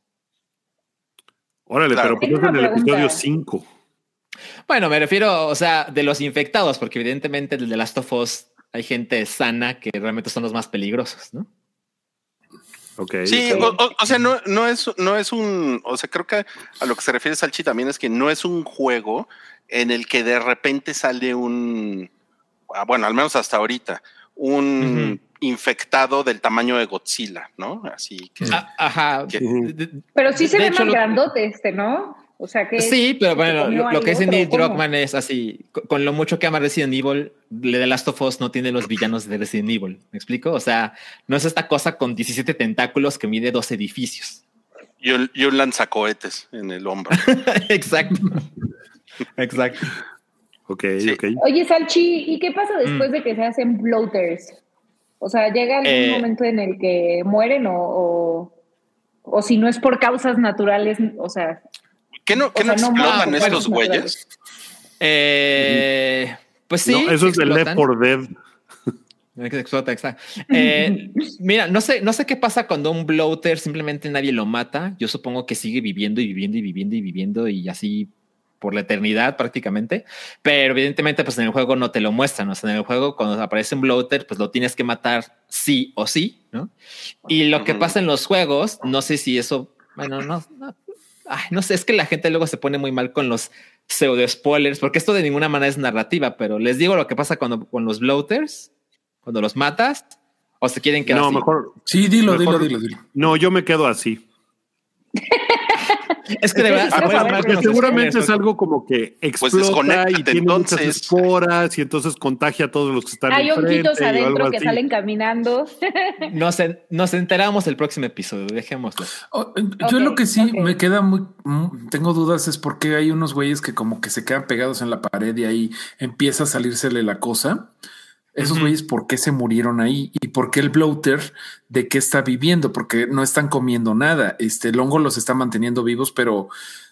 S3: Órale,
S1: Claro.
S3: pero pues en el episodio 5.
S7: Bueno, me refiero, o sea, de los infectados, porque evidentemente el The Last of Us hay gente sana que realmente son los más peligrosos, ¿no?
S3: Ok.
S1: Sí, o, sea, no, no es, no es un, o sea, creo que a lo que se refiere Salchi también es que no es un juego en el que de repente sale un, ah, bueno, al menos hasta ahorita, un infectado del tamaño de Godzilla, ¿no? Así que.
S7: Ah, ajá.
S1: Que-
S6: Pero sí se
S7: De
S6: ve
S7: hecho,
S6: más grandote este, ¿no? O sea que.
S7: Sí, pero bueno, lo, lo que dice Neil. Druckmann es así, co- con lo mucho que ama Resident Evil, The Last of Us no tiene los villanos de Resident Evil, ¿me explico? O sea, no es esta cosa con 17 tentáculos que mide dos edificios.
S1: Y un, y un lanzacohetes en el hombro.
S7: Exacto. Exacto.
S3: Ok,
S1: Sí.
S3: ok.
S6: Oye, Salchi, ¿y qué pasa
S7: Mm.
S6: después de que se hacen bloaters? O sea, ¿llega algún
S7: Eh,
S6: momento en el que mueren o, o, o si no es por causas naturales? O sea,
S1: ¿Qué no, qué no
S6: sea,
S1: explotan estos güeyes?
S7: Eh, pues sí.
S3: no, eso es de Left
S7: explotan.
S3: 4 Dead.
S7: Que explota, exacto. Eh, mira, no sé, no sé qué pasa cuando un bloater simplemente nadie lo mata. Yo supongo que sigue viviendo y viviendo y viviendo y viviendo y así por la eternidad prácticamente. Pero evidentemente, pues en el juego no te lo muestran. O sea, en el juego cuando aparece un bloater, pues lo tienes que matar sí o sí, ¿no? Y lo que pasa en los juegos, no sé si eso, bueno, no, no, ay, no sé, es que la gente luego se pone muy mal con los pseudo spoilers, porque esto de ninguna manera es narrativa, pero les digo lo que pasa cuando con los bloaters, cuando los matas, o se quieren quedar
S3: No,
S7: así?
S3: mejor.
S4: Sí, dilo,
S3: Mejor-
S4: dilo, dilo, dilo.
S3: No, yo me quedo así.
S7: Es que de verdad,
S6: Ah, bueno,
S3: Porque seguramente es algo como que explota
S1: desconéctate,
S3: y tiene muchas
S1: entonces.
S3: esporas y entonces contagia a todos los que están
S6: hay honguitos adentro que
S3: así.
S6: salen caminando.
S7: Nos, en- nos enteramos el próximo episodio, dejémoslo.
S4: Oh, eh, Yo lo que sí me queda muy, tengo dudas es por qué hay unos güeyes que como que se quedan pegados en la pared y ahí empieza a salírsele la cosa. Esos güeyes, ¿por qué se murieron ahí? ¿Y por qué el bloater de qué está viviendo? Porque no están comiendo nada. Este, el hongo los está manteniendo vivos, pero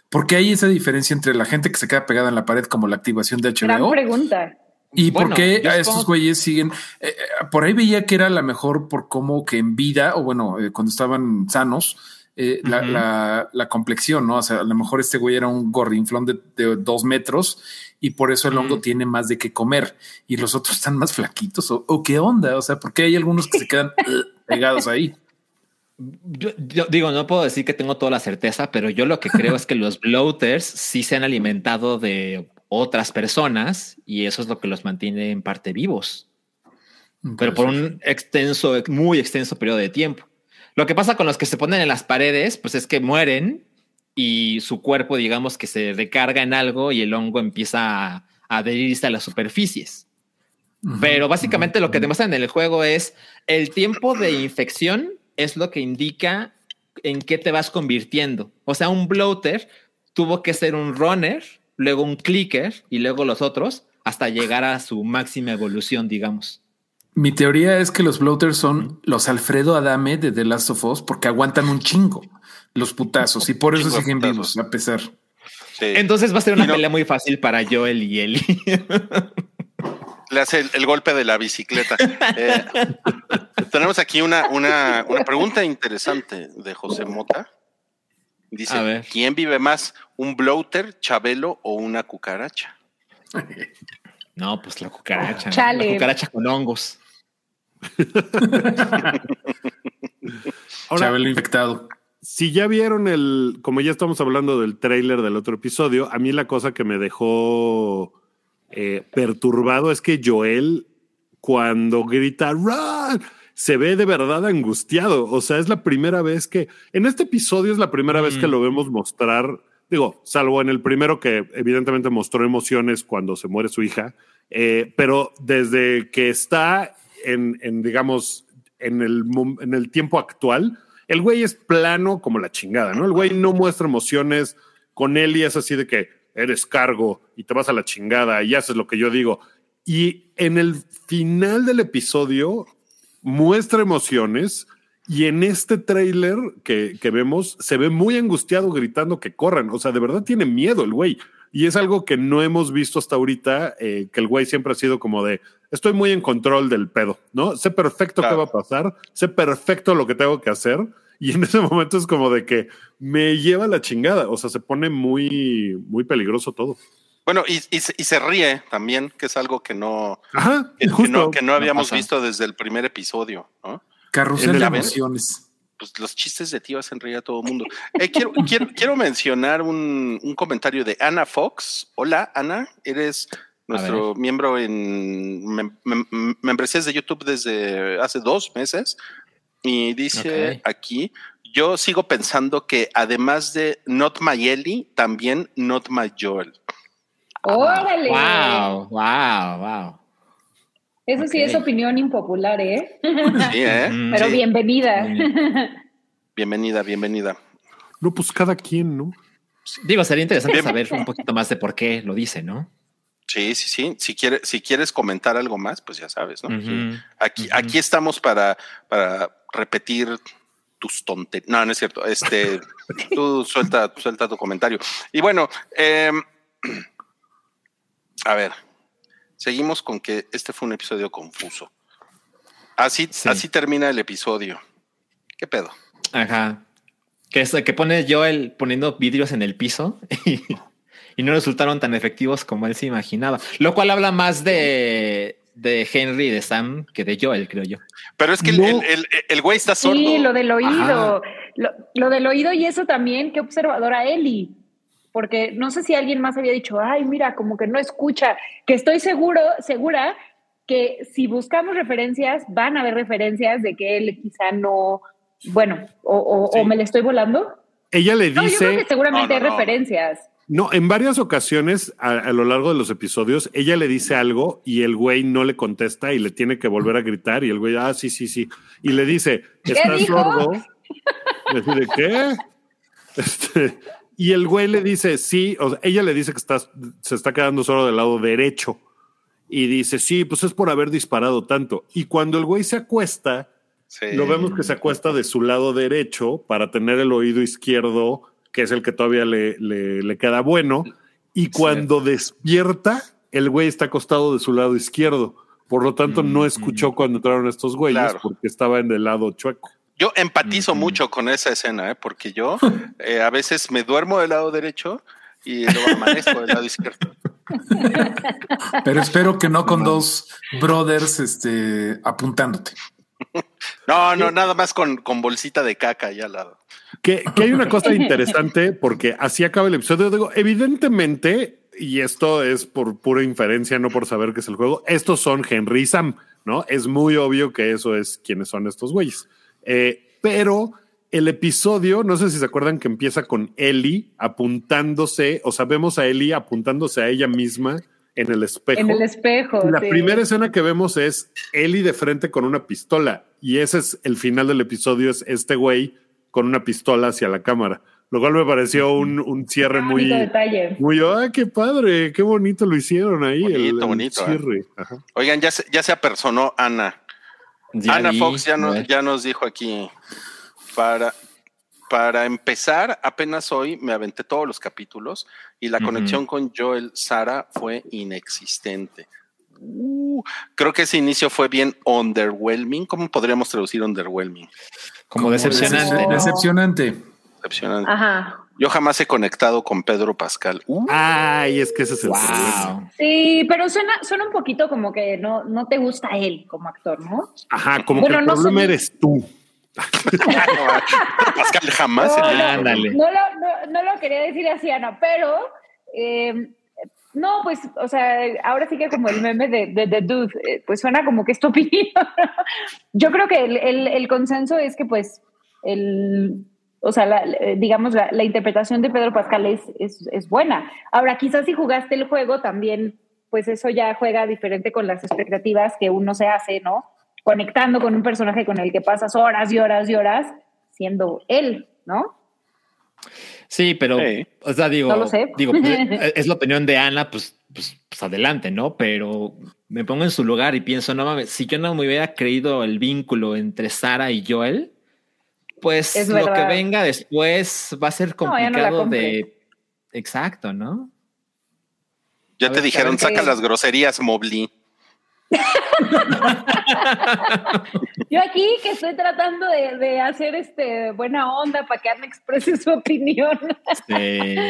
S4: ¿por qué hay esa diferencia entre la gente que se queda pegada en la pared como la activación de
S6: Gran
S4: HBO?
S6: pregunta.
S4: ¿Y
S7: Bueno,
S4: por qué a estos güeyes siguen? eh, eh, por ahí veía que era la mejor por cómo que en vida, o bueno, eh, cuando estaban sanos, eh, la,
S7: Ujú.
S4: la- la complexión, ¿no? O sea, a lo mejor este güey era un gordinflón de, de dos metros y por eso el hongo tiene más de qué comer y los otros están más flaquitos o, o qué onda? O sea, ¿por qué hay algunos que se quedan eh, pegados ahí?
S7: Yo, yo digo, no puedo decir que tengo toda la certeza, pero yo lo que creo es que los bloaters sí se han alimentado de otras personas y eso es lo que los mantiene en parte vivos, pero por un extenso, muy extenso periodo de tiempo. Lo que pasa con los que se ponen en las paredes, pues es que mueren y su cuerpo, digamos que se recarga en algo y el hongo empieza a adherirse a las superficies. Pero básicamente lo que te muestran en el juego es el tiempo de infección es lo que indica en qué te vas convirtiendo. O sea, un bloater tuvo que ser un runner, luego un clicker y luego los otros hasta llegar a su máxima evolución, digamos.
S4: Mi teoría es que los bloaters son los Alfredo Adame de The Last of Us porque aguantan un chingo los putazos y por eso siguen vivos a pesar.
S1: Sí.
S7: Entonces va a ser una
S1: no-
S7: pelea muy fácil para Joel y Ellie.
S1: Le hace el, el golpe de la bicicleta. Eh, tenemos aquí una, una, una pregunta interesante de José Mota. Dice,
S7: A ver.
S1: ¿quién vive más, un bloater, chabelo o una cucaracha?
S7: No, pues la cucaracha.
S6: Chale.
S7: La cucaracha con hongos.
S3: Ahora,
S4: Chabelo infectado.
S3: si ya vieron el, como ya estamos hablando del tráiler del otro episodio, a mí la cosa que me dejó eh, perturbado es que Joel, cuando grita ¡Run! se ve de verdad angustiado. O sea, es la primera vez que, en este episodio es la primera vez que
S7: Mm.
S3: lo vemos mostrar, digo, salvo en el primero que evidentemente mostró emociones cuando se muere su hija, eh, pero desde que está en, en, digamos, en el, en el tiempo actual, el güey es plano como la chingada, ¿no? El güey no muestra emociones con y es así de que eres cargo y te vas a la chingada y haces lo que yo digo. Y en el final del episodio muestra emociones y en este tráiler que, que vemos se ve muy angustiado gritando que corran. O sea, de verdad tiene miedo el güey. Y es algo que no hemos visto hasta ahorita, eh, que el güey siempre ha sido como de, estoy muy en control del pedo, ¿no? Sé perfecto qué va a pasar, sé perfecto lo que tengo que hacer. Y en ese momento es como de que me lleva la chingada. O sea, se pone muy, muy peligroso todo.
S1: Bueno, y, y se- y se ríe también, que es algo que no,
S3: Ajá,
S1: que, no, que no habíamos visto desde el primer episodio, ¿no?
S4: Carrusel de emociones.
S1: Pues los chistes de ti hacen reír a todo el mundo. Eh, quiero, quiero, quiero mencionar un, un comentario de Ana Fox. Hola, Ana, eres nuestro miembro en mem- mem- membresías de YouTube desde hace dos meses. Y dice aquí, yo sigo pensando que además de Not My Ellie, también Not My Joel.
S6: ¡Órale!
S7: Wow, wow, wow.
S6: Eso sí es opinión impopular, ¿eh?
S1: Sí, ¿eh?
S7: Mm,
S6: Pero
S1: Sí.
S6: bienvenida.
S1: Bienvenida, bienvenida.
S3: No, pues cada quien, ¿no?
S7: Digo, sería interesante
S1: Bien.
S7: saber un poquito más de por qué lo dice, ¿no?
S1: Sí, sí, sí. Si, quiere, si quieres comentar algo más, pues ya sabes, ¿no? Aquí, aquí estamos para, para repetir tus tonterías. No, no es cierto. Este, tú suelta, suelta tu comentario. Y bueno, em, a ver, seguimos con que este fue un episodio confuso. Así,
S7: Sí.
S1: así termina el episodio. ¿Qué pedo?
S7: Ajá. Que es que pone Joel poniendo vidrios en el piso y, y no resultaron tan efectivos como él se imaginaba. Lo cual habla más de, de Henry y de Sam que de Joel, creo yo.
S1: Pero es que el-
S3: No.
S1: el, el- el güey está sordo.
S6: Sí, lo del oído. Lo, lo del oído y eso también, qué observadora Eli. Porque no sé si alguien más había dicho, ay, mira, como que no escucha, que estoy seguro, segura que si buscamos referencias, van a haber referencias de que él quizá no, bueno, o, o-
S1: Sí.
S6: o me le estoy volando.
S3: Ella le
S6: No, yo creo que
S3: dice,
S6: seguramente
S1: No, no,
S6: hay
S1: no.
S6: referencias.
S3: No, en varias ocasiones a, a lo largo de los episodios, ella le dice algo y el güey no le contesta y le tiene que volver a gritar y el güey, ah, sí, sí, sí. Y le dice, ¿estás
S6: dijo?
S3: sordo? Y así de, ¿qué? Este, y el güey le dice, sí, o sea, ella le dice que está, se está quedando solo del lado derecho. Y dice, sí, pues es por haber disparado tanto. Y cuando el güey se acuesta,
S1: Sí.
S3: lo vemos que se acuesta de su lado derecho para tener el oído izquierdo, que es el que todavía le, le- le queda bueno. Y cuando despierta, el güey está acostado de su lado izquierdo. Por lo tanto, no escuchó cuando entraron estos güeyes
S1: Claro.
S3: porque estaba en el lado chueco.
S1: Yo empatizo mucho con esa escena, ¿eh? porque yo eh, a veces me duermo del lado derecho y luego amanezco del lado izquierdo.
S4: Pero espero que no con dos brothers este, apuntándote.
S1: No, no, nada más con, con bolsita de caca ahí al lado.
S3: Que, que hay una cosa interesante porque así acaba el episodio. Digo, evidentemente, y esto es por pura inferencia, no por saber qué es el juego, estos son Henry y Sam, ¿no? Es muy obvio que eso es quienes son estos güeyes. Eh, pero el episodio, no sé si se acuerdan que empieza con Ellie apuntándose, o sea, vemos a Ellie apuntándose a ella misma en el espejo.
S6: En el espejo.
S3: La
S6: sí.
S3: primera escena que vemos es Ellie de frente con una pistola. Y ese es el final del episodio, es este güey con una pistola hacia la cámara. Lo cual me pareció un, un cierre
S6: Qué
S3: muy,
S6: detalle.
S3: muy, ay, qué padre, qué bonito lo hicieron ahí.
S1: Bonito,
S3: el,
S1: bonito, ¿eh?
S3: cierre.
S1: Oigan, ya se, ya se apersonó Ana.
S7: Ya
S1: Ana
S7: vi,
S1: Fox ya
S7: ver.
S1: ya nos dijo aquí, para, para empezar, apenas hoy me aventé todos los capítulos y la conexión con Joel Sara fue inexistente. Uh, creo que ese inicio fue bien underwhelming. ¿Cómo podríamos traducir underwhelming?
S7: Como decepcionante.
S4: Decepcionante.
S1: Decepcionante.
S6: Ajá.
S1: Yo jamás he conectado con Pedro Pascal. Uh,
S3: Ay, es que ese es el problema.
S7: Wow.
S6: Sí, pero suena, suena un poquito como que no, no te gusta él como actor, ¿no?
S3: Ajá, como
S6: Bueno,
S3: que el
S6: no
S3: problema eres tú.
S1: Pedro Pascal jamás.
S6: No,
S1: el-
S6: no,
S7: Ándale.
S6: No lo, no, no lo quería decir así, Ana, pero eh, no, pues, o sea, ahora sí que como el meme de, de, de Dude, eh, pues suena como que es tu opinión. Yo creo que el, el, el consenso es que, pues, el, o sea, la- eh, digamos, la, la interpretación de Pedro Pascal es, es, es buena. Ahora, quizás si jugaste el juego también, pues eso ya juega diferente con las expectativas que uno se hace, ¿no? Conectando con un personaje con el que pasas horas y horas y horas siendo él, ¿no?
S7: Sí, pero,
S1: Sí.
S7: o sea, digo,
S6: No lo sé.
S7: digo, pues, es es la opinión de Ana, pues, pues, pues adelante, ¿no? Pero me pongo en su lugar y pienso, no mames, si yo no me hubiera creído el vínculo entre Sara y Joel, pues
S6: Es
S7: lo que venga después va a ser
S6: No, no
S7: complicado de. Exacto, ¿no?
S1: Ya
S7: A
S1: te
S7: ver,
S1: dijeron, saca las groserías, Mobley.
S6: Yo aquí que estoy tratando de, de hacer este buena onda para que Ana exprese su opinión.
S7: Sí.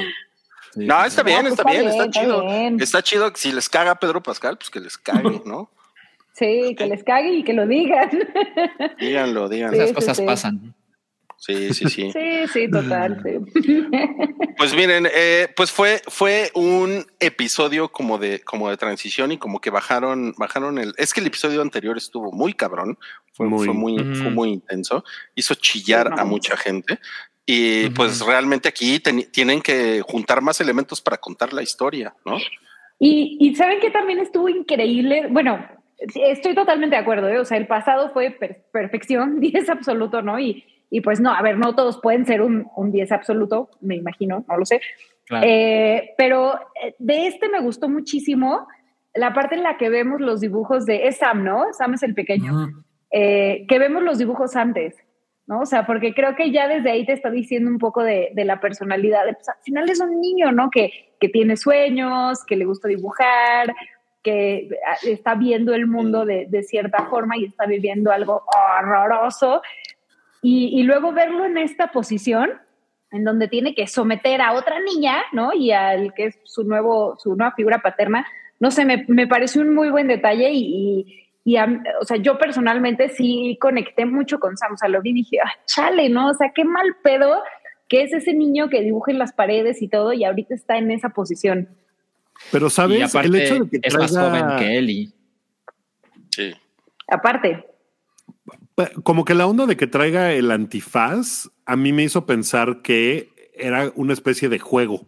S7: Sí,
S1: No, está bien,
S6: pues
S1: está
S6: está
S1: bien, está
S6: bien, está
S1: chido.
S6: bien.
S1: Está chido que si les caga Pedro Pascal, pues que les cague, ¿no?
S6: Sí, que les cague y que lo digan.
S1: Díganlo, díganlo.
S7: Esas
S6: Sí,
S7: cosas
S6: sí.
S7: pasan.
S1: Sí, sí, sí.
S6: Sí, sí, total. sí.
S1: Pues miren, eh, pues fue, fue un episodio como de, como de transición y como que bajaron, bajaron el. Es que el episodio anterior estuvo muy cabrón, fue
S3: Muy.
S1: fue muy, fue muy intenso, hizo chillar
S6: Sí, no.
S1: a mucha gente. Y pues realmente aquí ten- tienen que juntar más elementos para contar la historia, ¿no?
S6: Y, y saben que también estuvo increíble. Bueno, estoy totalmente de acuerdo. ¿eh? O sea, el pasado fue per- perfección, 10 absoluto, ¿no? Y, y pues no, a ver, no todos pueden ser un, un 10 absoluto, me imagino, no lo sé.
S7: Claro.
S6: Eh, pero eh, de este me gustó muchísimo la parte en la que vemos los dibujos de es Sam, ¿no? Sam es el pequeño. Eh, que vemos los dibujos antes, ¿no? O sea, porque creo que ya desde ahí te está diciendo un poco de, de la personalidad. de, pues, al final es un niño, ¿no? Que, que tiene sueños, que le gusta dibujar, que ah, está viendo el mundo de, de cierta forma y está viviendo algo horroroso. Y, y luego verlo en esta posición, en donde tiene que someter a otra niña, ¿no? Y al que es su, nuevo, su nueva figura paterna, no sé, me, me pareció un muy buen detalle y, y, y a- o sea, yo personalmente sí conecté mucho con Sam, o sea, lo vi y dije, ah, chale, ¿no? O sea, qué mal pedo que es ese niño que dibuja en las paredes y todo y ahorita está en esa posición.
S3: Pero,
S7: y
S3: ¿sabes?
S7: aparte
S3: el hecho de que
S7: es más joven que Ellie.
S1: Sí.
S6: Aparte,
S3: Como que la onda de que traiga el antifaz, a mí me hizo pensar que era una especie de juego.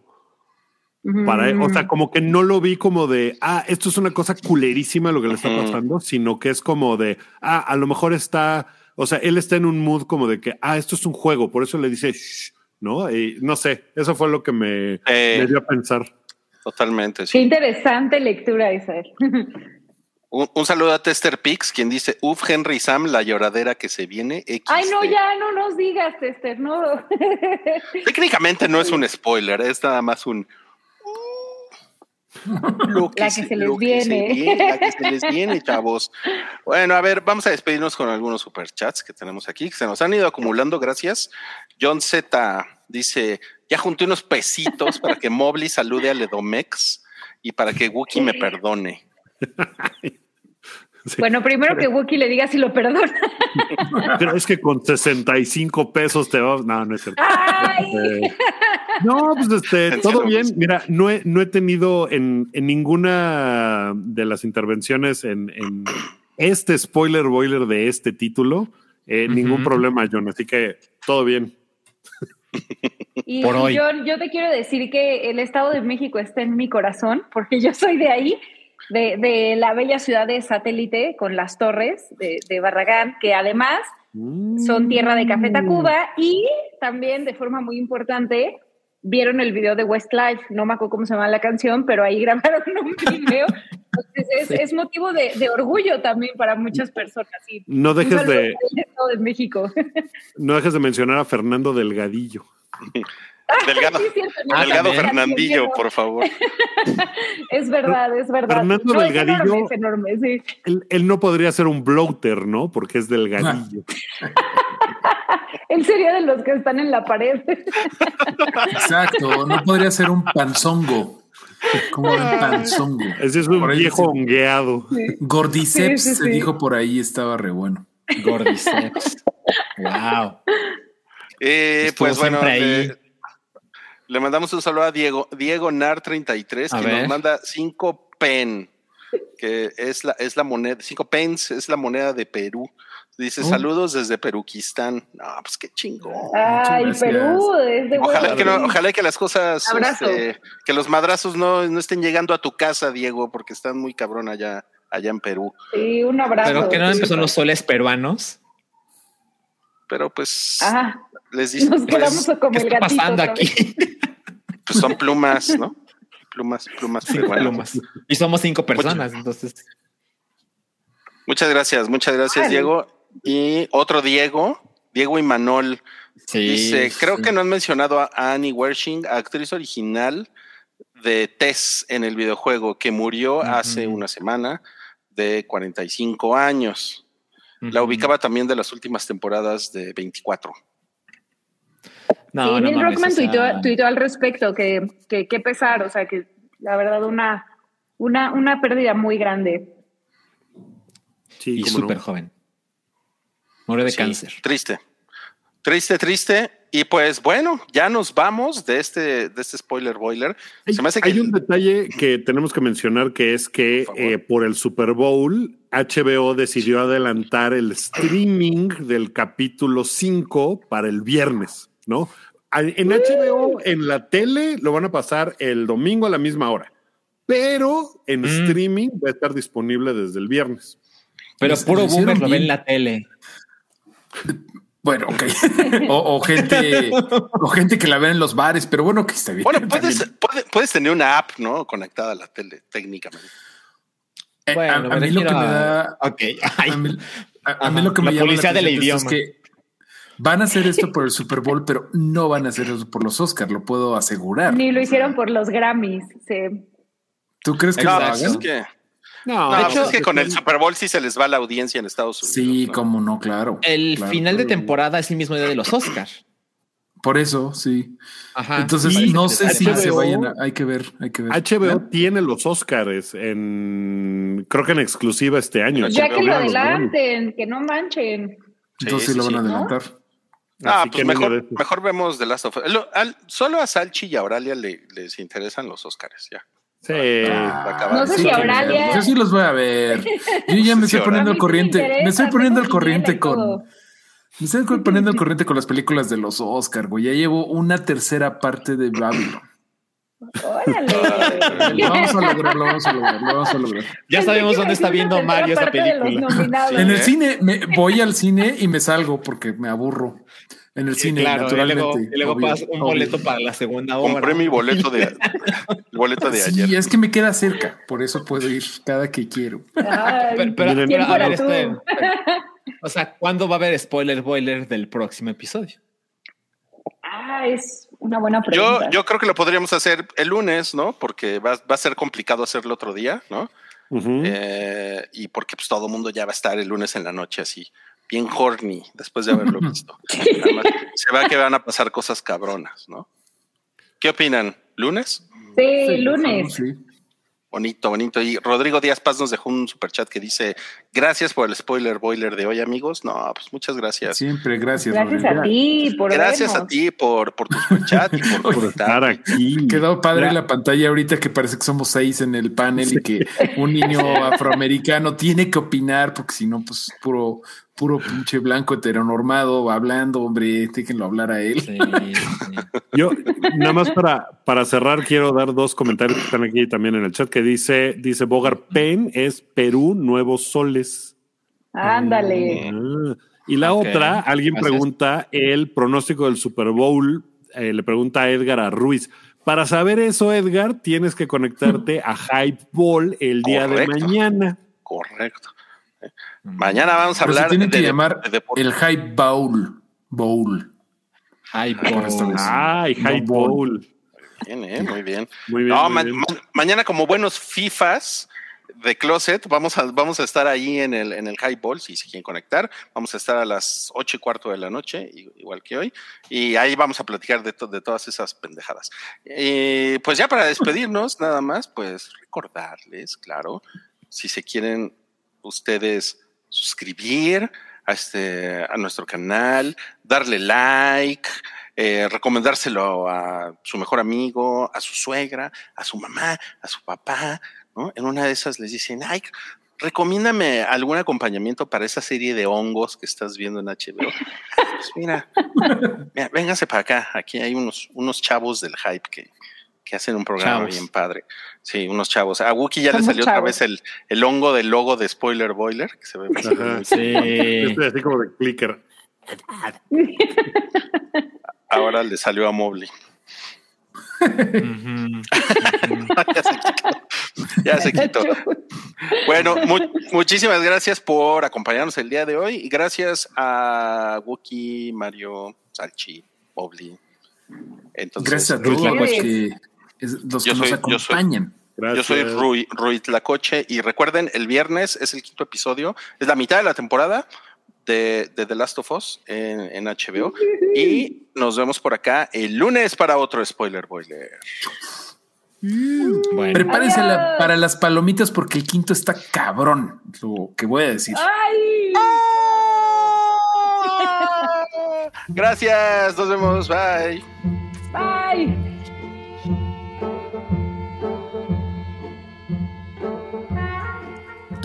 S3: Para, o
S6: Mm.
S3: sea, como que no lo vi como de, ah, esto es una cosa culerísima lo que le está pasando, sino que es como de, ah, a lo mejor está, o sea, él está en un mood como de que, ah, esto es un juego, por eso le dice, "Shh", ¿no? Y no sé, eso fue lo que me,
S1: Eh,
S3: me dio a pensar.
S1: totalmente,
S6: qué
S1: sí.
S6: interesante lectura esa.
S1: Un, un saludo a Tester Pix, quien dice, uf, Henry Sam, la lloradera que se viene. XD".
S6: Ay, no, ya no nos digas, Tester, no.
S1: Técnicamente no es un spoiler, es nada más un... Lo
S6: La que se les
S1: lo
S6: viene.
S1: viene, La que se les viene, chavos. Bueno, a ver, vamos a despedirnos con algunos superchats que tenemos aquí, que se nos han ido acumulando, gracias. John Z dice, ya junté unos pesitos para que Mobley salude a Ledomex y para que Wookie me perdone.
S3: Sí.
S6: Bueno, primero que Wookie le diga si lo perdona.
S3: Pero es que con 65 pesos te va. No, no es cierto. Eh, no, pues este, todo bien. Mira, no he, no he tenido en, en ninguna de las intervenciones en, en este spoiler boiler de este título, eh, ningún problema, John. Así que todo bien.
S6: Y
S7: Por hoy.
S6: Yo, yo te quiero decir que el Estado de México está en mi corazón, porque yo soy de ahí, de, de la bella ciudad de satélite con las torres de, de Barragán, que además son tierra de Café Tacuba y también de forma muy importante vieron el video de Westlife, no me acuerdo cómo se llama la canción, pero ahí grabaron un video. Entonces es, es motivo de, de orgullo también para muchas personas. Y
S3: No dejes de
S6: México.
S3: no dejes de mencionar a Fernando Delgadillo.
S1: Delgado,
S6: Sí, es cierto, no,
S1: Delgado. Fernandillo, por favor.
S6: Es verdad, es verdad.
S3: Fernando
S6: No, es
S3: Delgadillo.
S6: enorme, es enorme, sí.
S3: Él, él no podría ser un bloater, ¿no? Porque es delgadillo.
S6: Él sería de los que están en la pared.
S4: Exacto, no podría ser un panzongo. Como el panzongo.
S3: Ese es un
S4: Por ahí
S3: viejo
S4: sí.
S3: hongueado.
S4: Gordiceps
S6: Sí, sí,
S4: se dijo por ahí, estaba re bueno.
S7: Gordiceps. wow.
S1: Eh, pues bueno,
S7: ahí.
S1: Le, mandamos un saludo a Diego, Diego Nar33,
S7: A
S1: que
S7: ver.
S1: nos manda 5 pen, que es la, es la moneda, 5 pens es la moneda de Perú. Dice
S7: Oh.
S1: saludos desde Peruquistán. No, pues qué chingón.
S6: Ay. Perú, es de
S1: Ojalá que, no- ojalá que las cosas, este, que los madrazos no, no estén llegando a tu casa, Diego, porque están muy cabrón allá, allá en Perú.
S6: Sí, un abrazo.
S7: Pero que no empezó los soles peruanos.
S1: Pero pues
S6: Ajá,
S1: les dicen,
S6: nos
S1: pues,
S6: quedamos como
S7: ¿Qué
S6: el
S7: está
S6: gatito.
S7: pasando aquí?
S1: pues son plumas, ¿no? Plumas, plumas peruanas.
S7: plumas. Y somos cinco personas, entonces.
S1: Muchas gracias, muchas gracias. Diego. Y otro Diego, Diego Imanol,
S7: Sí.
S1: dice, creo
S7: sí.
S1: que no han mencionado a Annie Wershing, actriz original de Tess en el videojuego, que murió hace una semana de 45 años. La
S7: Ujú.
S1: ubicaba también de las últimas temporadas de 24.
S7: No,
S6: sí,
S7: no
S6: Neil
S7: sea,
S6: tuiteó, tuiteó al respecto que, que, que pesar, o sea, que la verdad una, una, una pérdida muy grande.
S3: Sí,
S7: y
S3: no.
S7: súper joven. Murió de
S1: Sí,
S7: cáncer.
S1: Triste. Triste, triste. Y pues bueno, ya nos vamos de este, de este spoiler boiler.
S3: Hay,
S1: Se me hace que
S3: hay un detalle que tenemos que mencionar que es que
S1: Por
S3: eh, por el Super Bowl, HBO decidió adelantar el streaming del capítulo 5 para el viernes, ¿no? En HBO, en la tele, lo van a pasar el domingo a la misma hora, pero en
S7: Mm.
S3: streaming va a estar disponible desde el viernes.
S7: Pero puro boomer lo ve en la tele.
S4: Bueno, ok. o, o gente, o gente que la ve en los bares, pero bueno, que está bien.
S1: Bueno, puedes, puedes tener una app, ¿no? Conectada a la tele, técnicamente.
S4: Eh, a-
S7: me
S4: mí lo que me da.
S7: Ok. Ay.
S4: A mí, a- a mí
S7: Ajá,
S4: lo que me
S7: la
S4: llama
S7: policía del
S4: atención de esto
S7: idioma.
S4: Es que van a hacer esto por el Super Bowl, pero no van a hacer eso por los Oscars, lo puedo asegurar.
S6: Ni lo hicieron por los Grammys. Sí.
S4: ¿Tú crees que
S1: No,
S4: lo hagan?
S1: es que,
S3: No,
S1: no,
S7: de
S1: pues
S7: hecho-
S1: es que con el Super Bowl sí se les va la audiencia en Estados Unidos.
S4: Sí,
S1: ¿no?
S4: cómo no, claro.
S7: El
S4: Claro,
S7: final de temporada es el mismo día de los Oscars.
S4: Por eso, sí.
S7: Ajá.
S4: Entonces, no sé si se vayan a, hay que ver, hay que ver.
S3: HBO tiene los Oscars en creo que en exclusiva este año.
S6: Ya que lo adelanten, que no manchen.
S4: Entonces
S1: Sí,
S4: sí, lo van a adelantar.
S1: Ah,
S3: Así
S1: pues
S3: que
S1: mejor, mejor vemos The Last of Us. Lo- al- solo a Salchi y a Auralia le- les interesan los Oscars, ya.
S3: Sí.
S1: Va a acabar.
S6: No sé si Auralia-
S4: Yo sí los voy a ver. Yo ya me estoy poniendo al corriente. Me estoy poniendo al corriente con. Me estoy poniendo al corriente con las películas de los Oscar, güey. Ya llevo una tercera parte de Babylon.
S6: Órale.
S4: Lo vamos a lograr, lo vamos a lograr, lo vamos a lograr.
S7: Ya sabemos dónde está viendo Mario
S6: los
S7: película.
S1: Sí.
S4: En el
S1: ¿Eh?
S4: cine, me voy al cine y me salgo porque me aburro. En el
S7: Sí,
S4: cine,
S7: claro, y
S4: naturalmente.
S7: luego, y luego
S4: obvio,
S7: pagas un
S4: obvio.
S7: boleto para la segunda hora.
S1: Compré mi boleto de, boleto de
S4: Sí,
S1: ayer.
S4: es que me queda cerca, por eso puedo ir cada que quiero.
S6: Ay,
S7: Pero, pero-
S3: Miren,
S7: pero, a ver, este, o sea, ¿cuándo va a haber spoiler boiler del próximo episodio?
S6: Ah, es una buena
S1: Yo,
S6: pregunta.
S1: yo creo que lo podríamos hacer el lunes, ¿no? Porque va, va a ser complicado hacerlo otro día, ¿no? Eh, y porque pues todo el mundo ya va a estar el lunes en la noche así, bien horny, después de haberlo visto. Además, se va que van a pasar cosas cabronas, ¿no? ¿Qué opinan? ¿Lunes?
S6: sí, lunes.
S4: Sí.
S1: Bonito, bonito. Y Rodrigo Díaz Paz nos dejó un superchat que dice, gracias por el spoiler boiler de hoy, amigos. No, pues muchas gracias.
S4: Siempre, gracias.
S6: Gracias
S4: Rodrigo.
S6: a ti por
S1: Gracias
S6: vernos.
S1: a ti por, por tu superchat y por
S3: estar aquí.
S4: Quedó padre la pantalla ahorita que parece que somos seis en el panel y que un niño afroamericano tiene que opinar porque si no, pues puro, puro pinche blanco heteronormado hablando, hombre, déjenlo hablar a él.
S7: Sí, sí.
S3: Yo, nada más para, para cerrar, quiero dar dos comentarios que están aquí también en el chat que dice, dice Bogar Pen es Perú Nuevos Soles.
S6: Ándale.
S3: Ah, Y la otra, alguien
S7: gracias.
S3: pregunta el pronóstico del Super Bowl, eh, le pregunta a Edgar a Ruiz. Para saber eso, Edgar, tienes que conectarte a Hype Ball el día
S1: Correcto.
S3: de mañana.
S1: Correcto. Mañana vamos a
S4: Pero se
S1: hablar
S4: tiene que
S1: de-
S4: llamar
S1: de
S4: el Hype Bowl. Bowl. Esta vez.
S3: Ay, Hype
S4: Bowl.
S3: Bowl.
S1: Bien, eh, muy bien.
S3: Muy bien.
S1: No,
S3: muy
S1: ma-
S3: bien.
S1: ma- mañana como buenos FIFAs de Closet, vamos a, vamos a estar ahí en el, en el High Ball, si se quieren conectar. Vamos a estar a las ocho y cuarto de la noche, igual que hoy. Y ahí vamos a platicar de, to- de todas esas pendejadas. Y pues ya para despedirnos, nada más, pues recordarles, claro, si se quieren ustedes suscribir a, este, a nuestro canal, darle like, eh, recomendárselo a su mejor amigo, a su suegra, a su mamá, a su papá, ¿no? En una de esas les dicen, ay, recomiéndame algún acompañamiento para esa serie de hongos que estás viendo en HBO. Pues mira, mira, para acá, aquí hay unos, unos chavos del hype que, que hacen un programa
S7: Chavos.
S1: bien padre. Sí, unos chavos. A Wookie ya le salió otra vez el, el hongo del logo de Spoiler Boiler, que se ve muy
S3: Ajá. Yo
S7: Sí.
S3: estoy así como de clicker.
S1: Ahora le salió a Mobley. Ya se quitó. Ya se quitó. Bueno, mu- muchísimas gracias por acompañarnos el día de hoy y gracias a Wookie, Mario, Salchi, Mobley. Entonces,
S4: Gracias a todos es- los que
S1: Yo
S4: nos
S1: soy- yo soy-
S4: acompañan.
S3: Gracias.
S1: Yo soy Rui, Rui Tlacoche y recuerden, el viernes es el quinto episodio, es la mitad de la temporada de, de The Last of Us en, en HBO y nos vemos por acá el lunes para otro spoiler boiler.
S7: Bueno,
S4: Prepárense la- para las palomitas porque el quinto está cabrón, lo que voy a decir.
S6: Ay.
S1: Gracias, nos vemos, bye.
S6: Bye.